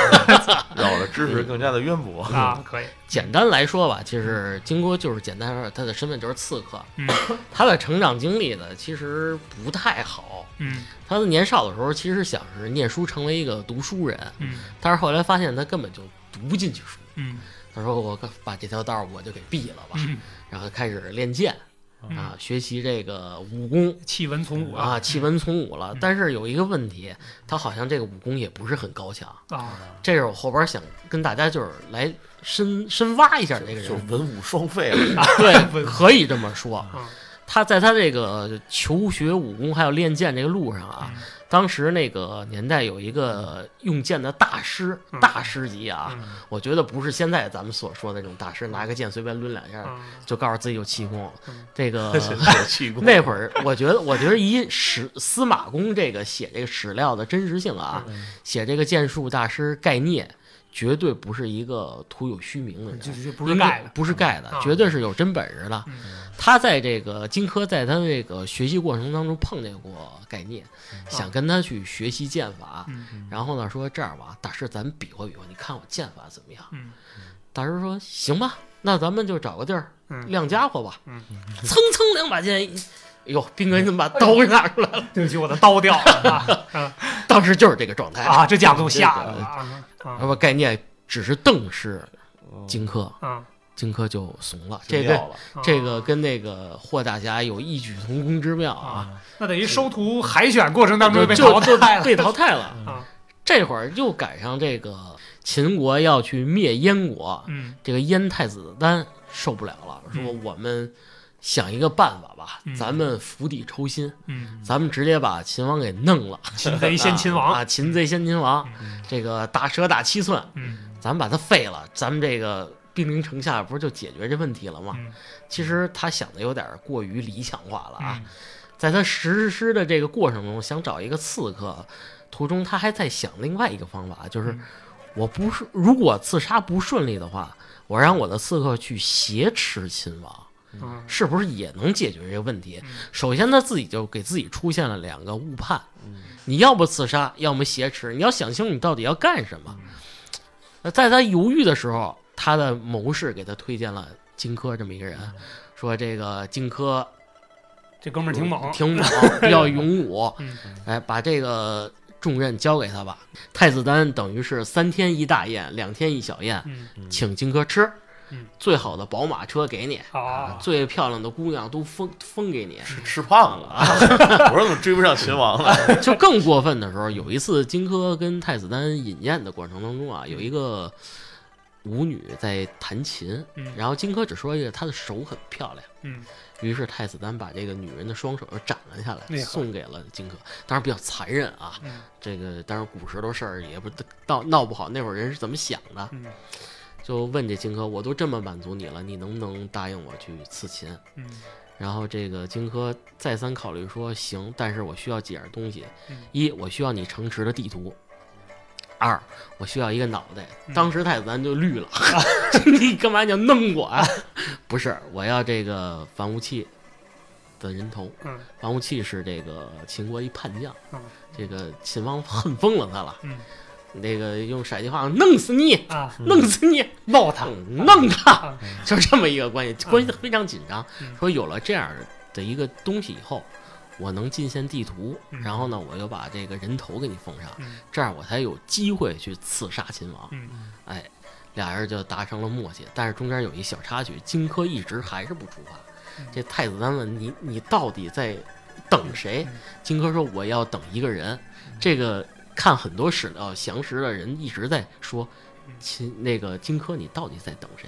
让我的知识更加的渊博啊。可以，简单来说吧，其实金哥就是简单说，他的身份就是刺客，嗯，他的成长经历呢，其实不太好，嗯，他的年少的时候其实想是念书成为一个读书人，嗯，但是后来发现他根本就读不进去书。嗯，他说：“我把这条道我就给毙了吧。”然后开始练剑啊，学习这个武功，弃文从武啊，弃文从武了。但是有一个问题，他好像这个武功也不是很高强啊。这是我后边想跟大家就是来深深挖一下这个人，就文武双废了。对，可以这么说。他在他这个求学武功还有练剑这个路上啊。当时那个年代有一个用剑的大师，大师级啊，我觉得不是现在咱们所说的这种大师，拿个剑随便抡两下就告诉自己有气功。这个 那会儿，我觉得，我觉得以史司马公这个写这个史料的真实性啊，写这个剑术大师盖聂。绝对不是一个徒有虚名的人，不是盖的，不是盖的，绝对是有真本事的。他在这个荆轲在他这个学习过程当中碰见过盖聂，想跟他去学习剑法。然后呢，说这样吧，大师，咱比划比划，你看我剑法怎么样？大师说行吧，那咱们就找个地儿亮家伙吧。蹭蹭两把剑，哎呦，兵哥你怎么把刀给拿出来了？对不起，我的刀掉了。当时就是这个状态啊，这家伙吓了。那么概念只是邓氏荆轲，荆轲就怂了。这个这个跟那个霍大侠有异曲同工之妙啊。那等于收徒海选过程当中被淘汰了，被淘汰了。这会儿又赶上这个秦国要去灭燕国，这个燕太子丹受不了了，说我们。想一个办法吧，咱们釜底抽薪，咱们直接把秦王给弄了。擒贼先擒王啊！擒贼先擒王，这个大蛇打七寸，咱们把他废了，咱们这个兵临城下，不是就解决这问题了吗？其实他想的有点过于理想化了啊！在他实施的这个过程中，想找一个刺客，途中他还在想另外一个方法，就是我不是如果刺杀不顺利的话，我让我的刺客去挟持秦王。是不是也能解决这个问题？首先他自己就给自己出现了两个误判，你要不刺杀，要么挟持，你要想清楚你到底要干什么。在他犹豫的时候，他的谋士给他推荐了荆轲这么一个人，说这个荆轲这哥们儿挺猛，挺猛，比较勇武，哎，把这个重任交给他吧。太子丹等于是三天一大宴，两天一小宴，请荆轲吃。最好的宝马车给你，最漂亮的姑娘都封封给你。吃吃胖了 啊！我说怎么追不上秦王了？就更过分的时候，有一次荆轲跟太子丹饮宴的过程当中啊，有一个舞女在弹琴，然后荆轲只说一个她的手很漂亮，嗯，于是太子丹把这个女人的双手斩了下来，送给了荆轲。当然比较残忍啊，这个当然古时候事儿也不闹闹不好，那会儿人是怎么想的？就问这荆轲，我都这么满足你了，你能不能答应我去刺秦？嗯，然后这个荆轲再三考虑说行，但是我需要几样东西：一，我需要你城池的地图；二，我需要一个脑袋。当时太子丹就绿了 你干嘛要弄我啊？不是，我要这个樊无期的人头。嗯，樊无期是这个秦国一叛将，这个秦王恨疯了他了。嗯。那个用陕西话弄死你啊，弄死你，闹他，弄他，就这么一个关系，关系非常紧张。说有了这样的一个东西以后，我能进献地图，然后呢，我又把这个人头给你奉上，这样我才有机会去刺杀秦王。哎，俩人就达成了默契，但是中间有一小插曲，荆轲一直还是不出发。这太子丹问你，你到底在等谁？荆轲说我要等一个人，这个。看很多史料详实的人一直在说，秦那个荆轲，你到底在等谁？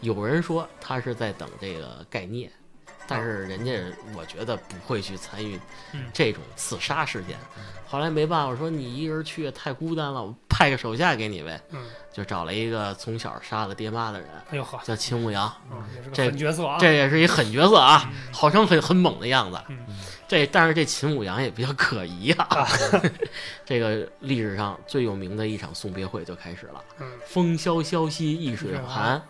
有人说他是在等这个盖聂，但是人家我觉得不会去参与这种刺杀事件。后来没办法，说你一个人去太孤单了，我派个手下给你呗。就找了一个从小杀了爹妈的人，哎呦呵，叫秦舞阳，这角色啊，这也是一狠角色啊，好像很很猛的样子。这但是这秦舞阳也比较可疑啊。这个历史上最有名的一场送别会就开始了。风萧萧兮易水寒，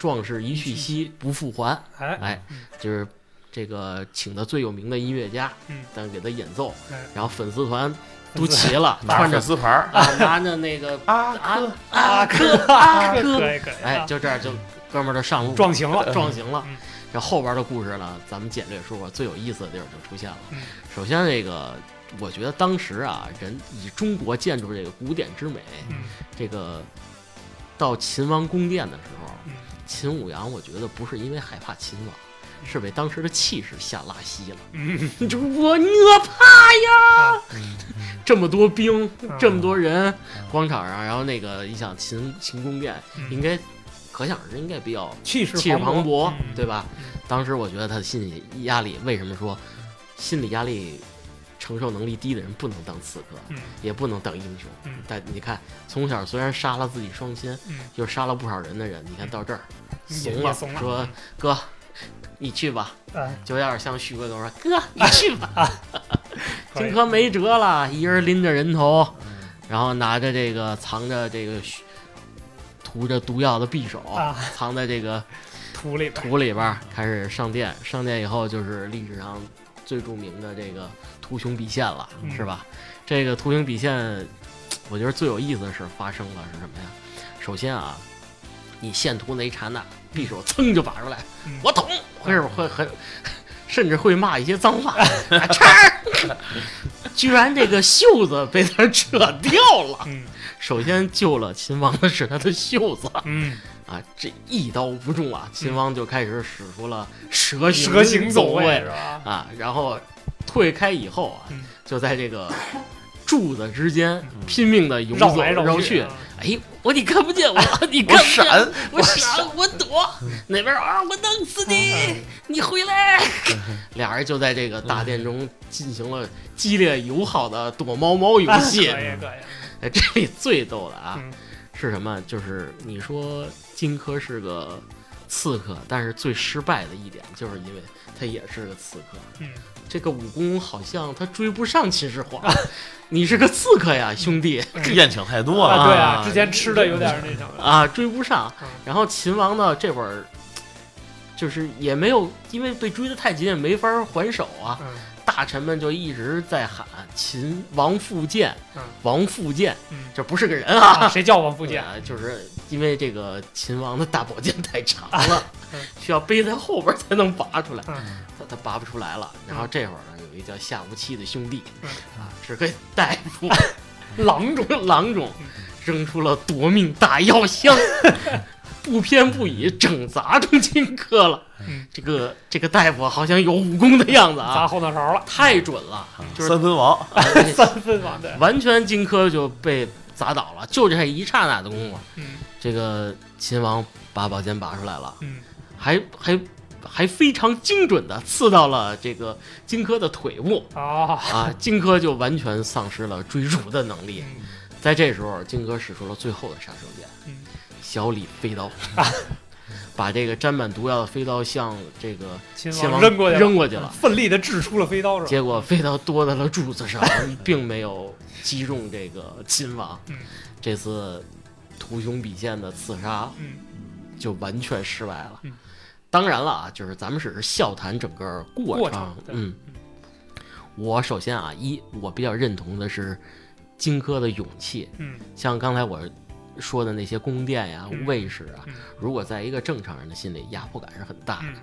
壮士一去兮不复还。哎，就是这个请的最有名的音乐家，但给他演奏，然后粉丝团都齐了，穿着丝牌儿，拿着那个阿科阿科阿科，哎，就这样就哥们儿就上路。撞行了，撞行了。这后边的故事呢，咱们简略说说。最有意思的地儿就出现了。首先，这个我觉得当时啊，人以中国建筑这个古典之美，这个到秦王宫殿的时候，秦舞阳我觉得不是因为害怕秦王，是被当时的气势吓拉稀了。就我我怕呀，这么多兵，这么多人，广场上，然后那个你想秦秦宫殿应该。可想而知，应该比较气势气势磅礴，对吧？当时我觉得他的心理压力，为什么说心理压力承受能力低的人不能当刺客，嗯，也不能当英雄。嗯，但你看，从小虽然杀了自己双亲，嗯，又杀了不少人的人，你看到这儿怂了，说哥，你去吧，啊，就有点像徐贵东说哥，你去吧。荆轲没辙了，一人拎着人头，然后拿着这个藏着这个涂着毒药的匕首，藏在这个土 里土里边，开始上殿。上殿以后就是历史上最著名的这个图穷匕见了，是吧？这个图穷匕见，我觉得最有意思的事发生了是什么呀？首先啊，你献图那一刹那，匕首噌就拔出来，我捅，会会很。甚至会骂一些脏话，叉居然这个袖子被他扯掉了。首先救了秦王的是他的袖子。嗯，啊，这一刀不中啊，秦王就开始使出了蛇蛇形走位，啊，然后退开以后啊，就在这个。柱子之间拼命的游走绕去，哎，我你看不见我，你看闪，我闪，我躲，那边啊，我弄死你，你回来。俩人就在这个大殿中进行了激烈友好的躲猫猫游戏。可以可以。哎，这里最逗的啊，是什么？就是你说荆轲是个刺客，但是最失败的一点，就是因为他也是个刺客。嗯。这个武功好像他追不上秦始皇，你是个刺客呀，兄弟，宴请太多了。对啊，之前吃的有点那什么啊，追不上。然后秦王呢，这会儿就是也没有，因为被追的太紧，也没法还手啊。大臣们就一直在喊秦王复建，王复建，这不是个人啊，谁叫王复建？就是因为这个秦王的大宝剑太长了，需要背在后边才能拔出来。他他拔不出来了，然后这会儿呢，有一叫夏无期的兄弟，啊，是个大夫，郎中，郎中，扔出了夺命大药箱，不偏不倚，整砸中荆轲了。这个这个大夫好像有武功的样子啊，砸后脑勺了，太准了，就是三分王，三分王对，完全荆轲就被砸倒了，就这一刹那的功夫，这个秦王把宝剑拔出来了，还还。还非常精准的刺到了这个荆轲的腿部啊啊！荆轲就完全丧失了追逐的能力。在这时候，荆轲使出了最后的杀手锏——小李飞刀，把这个沾满毒药的飞刀向这个秦王扔过去扔过去了，奋力的掷出了飞刀，结果飞刀多在了柱子上，并没有击中这个秦王。这次图穷匕见的刺杀，就完全失败了。当然了啊，就是咱们只是笑谈整个过程。嗯，我首先啊，一我比较认同的是荆轲的勇气。嗯，像刚才我说的那些宫殿呀、卫士啊，如果在一个正常人的心里，压迫感是很大的。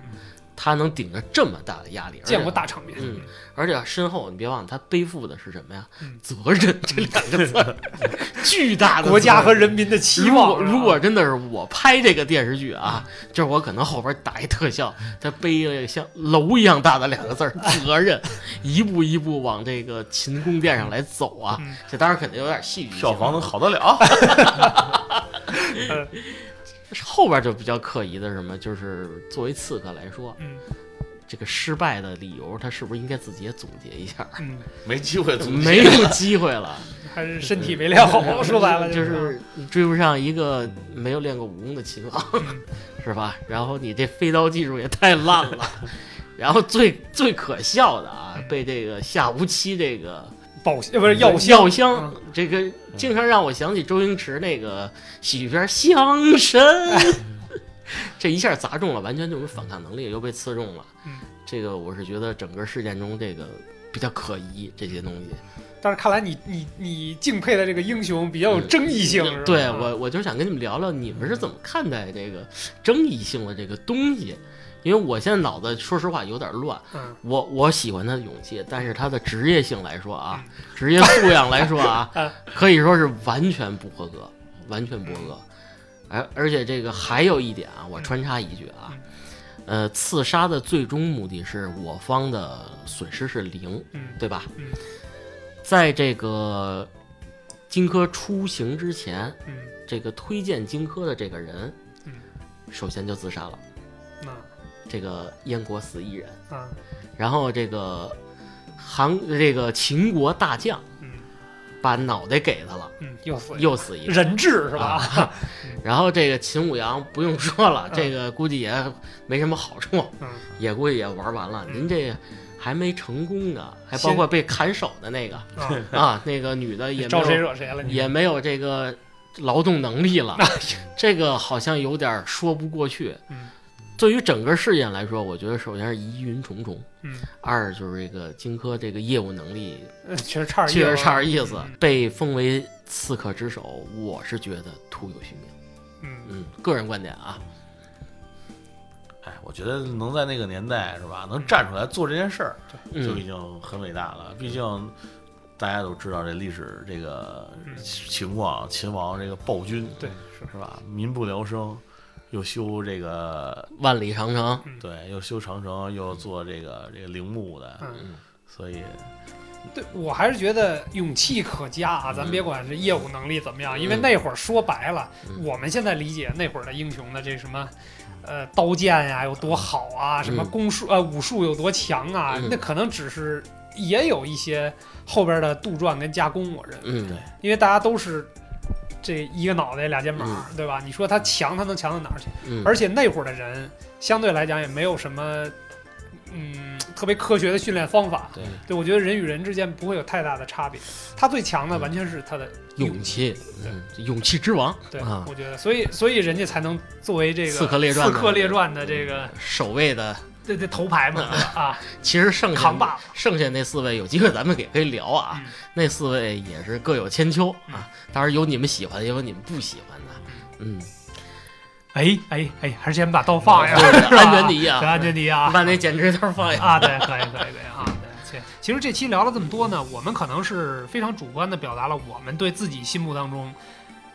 他能顶着这么大的压力，见过大场面。嗯，而且身后你别忘了，他背负的是什么呀？责任这两个字，巨大的国家和人民的期望。如果真的是我拍这个电视剧啊，就是我可能后边打一特效，他背了像楼一样大的两个字“责任”，一步一步往这个秦宫殿上来走啊。这当然肯定有点戏剧，票房能好得了。后边就比较可疑的什么，就是作为刺客来说，嗯，这个失败的理由，他是不是应该自己也总结一下？嗯，没机会总结，没有机会了，还是身体没练好。说白了就是追不上一个没有练过武功的秦王，是吧？然后你这飞刀技术也太烂了，然后最最可笑的啊，被这个夏无期这个。宝不是药香，药香，这个经常让我想起周星驰那个喜剧片《香神》，这一下砸中了，完全就是反抗能力，又被刺中了。这个我是觉得整个事件中这个比较可疑，这些东西。但是看来你你你敬佩的这个英雄比较有争议性，对我我就想跟你们聊聊，你们是怎么看待这个争议性的这个东西？因为我现在脑子说实话有点乱，我我喜欢他的勇气，但是他的职业性来说啊，职业素养来说啊，可以说是完全不合格，完全不合格。而而且这个还有一点啊，我穿插一句啊，呃，刺杀的最终目的是我方的损失是零，对吧？在这个荆轲出行之前，这个推荐荆轲的这个人，首先就自杀了。这个燕国死一人啊，然后这个韩这个秦国大将，嗯，把脑袋给他了，嗯，又死又死一个人质是吧？然后这个秦舞阳不用说了，这个估计也没什么好处，嗯，也估计也玩完了。您这还没成功呢，还包括被砍手的那个啊，那个女的也招谁惹谁了？也没有这个劳动能力了，这个好像有点说不过去。嗯。对于整个事件来说，我觉得首先是疑云重重，嗯，二就是这个荆轲这个业务能力确实差点，确实差点意思。被封为刺客之首，我是觉得徒有虚名。嗯嗯，个人观点啊。哎，我觉得能在那个年代是吧，能站出来做这件事儿，就已经很伟大了。毕竟大家都知道这历史这个情况，秦王这个暴君，对，是是吧？民不聊生。又修这个万里长城，对，又修长城，又做这个这个陵墓的，嗯，所以，对我还是觉得勇气可嘉啊！咱别管这业务能力怎么样，因为那会儿说白了，我们现在理解那会儿的英雄的这什么，呃，刀剑呀有多好啊，什么攻术呃武术有多强啊，那可能只是也有一些后边的杜撰跟加工，我认为，嗯，对，因为大家都是。这一个脑袋俩肩膀，对吧？你说他强，他能强到哪儿去？而且那会儿的人相对来讲也没有什么，嗯，特别科学的训练方法。对，对我觉得人与人之间不会有太大的差别。他最强的完全是他的勇气，对，勇气之王。对，我觉得，所以，所以人家才能作为这个《刺客列传》刺客列传的这个守卫的。这这头牌嘛啊，其实剩扛把剩下那四位有机会咱们也可以聊啊。那四位也是各有千秋啊，当然有你们喜欢的，也有你们不喜欢的。嗯，哎哎哎，还是先把刀放下，安全第一啊，安全第一啊，把那剪纸刀放下啊。对，可以可以可以啊。对，其实这期聊了这么多呢，我们可能是非常主观的表达了我们对自己心目当中。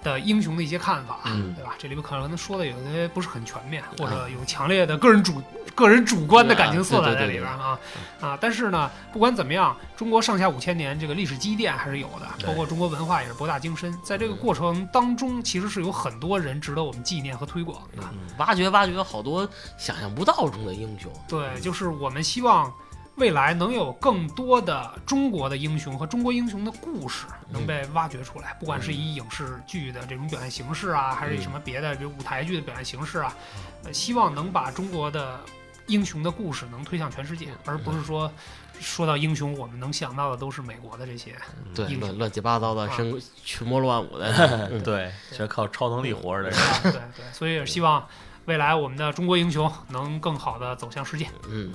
的英雄的一些看法，对吧？这里边可能说的有些不是很全面，或者有强烈的个人主个人主观的感情色彩在里边啊啊！但是呢，不管怎么样，中国上下五千年这个历史积淀还是有的，包括中国文化也是博大精深。在这个过程当中，其实是有很多人值得我们纪念和推广的，挖掘挖掘好多想象不到中的英雄。对，就是我们希望。未来能有更多的中国的英雄和中国英雄的故事能被挖掘出来，不管是以影视剧的这种表现形式啊，还是什么别的，比如舞台剧的表现形式啊，呃，希望能把中国的英雄的故事能推向全世界，而不是说说到英雄，我们能想到的都是美国的这些对乱乱七八糟的、生群魔乱舞的，对，全靠超能力活着。的人，对对，所以希望未来我们的中国英雄能更好的走向世界，嗯。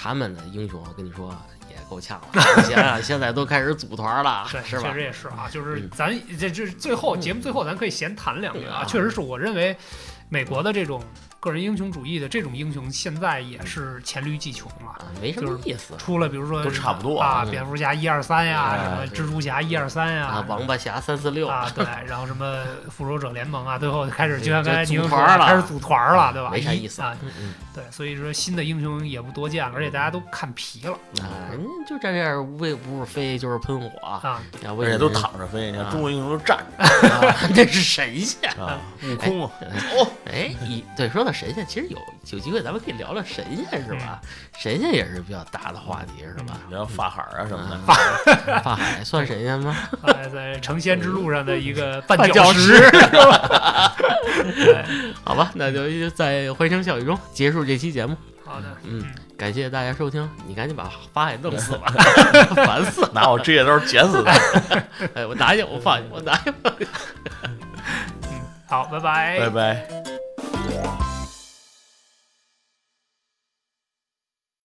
他们的英雄，我跟你说也够呛了。想想现在都开始组团了，是吧？确实也是啊，就是咱这这最后节目最后咱可以闲谈两句啊。确实是我认为美国的这种。个人英雄主义的这种英雄，现在也是黔驴技穷了，没什么意思。出了比如说都差不多啊，蝙蝠侠一二三呀，什么蜘蛛侠一二三呀，王八侠三四六。啊，对，然后什么复仇者联盟啊，最后开始就像刚才组团了，开始组团了，对吧？没啥意思。啊，对，所以说新的英雄也不多见了，而且大家都看疲了。啊，人家就这样，无非不是飞就是喷火。啊，而且都躺着飞，你看中国英雄都站着，那是神仙啊，悟空啊，哦，哎，一对说到神仙，其实有。有机会咱们可以聊聊神仙是吧？神仙也是比较大的话题是吧？聊法海啊什么的，法法海算神仙吗？在成仙之路上的一个绊脚石是吧？好吧，那就在欢声笑语中结束这期节目。好的，嗯，感谢大家收听。你赶紧把法海弄死吧，烦死了！拿我指甲刀剪死他！哎，我拿去，我放去，我拿去。嗯，好，拜拜，拜拜。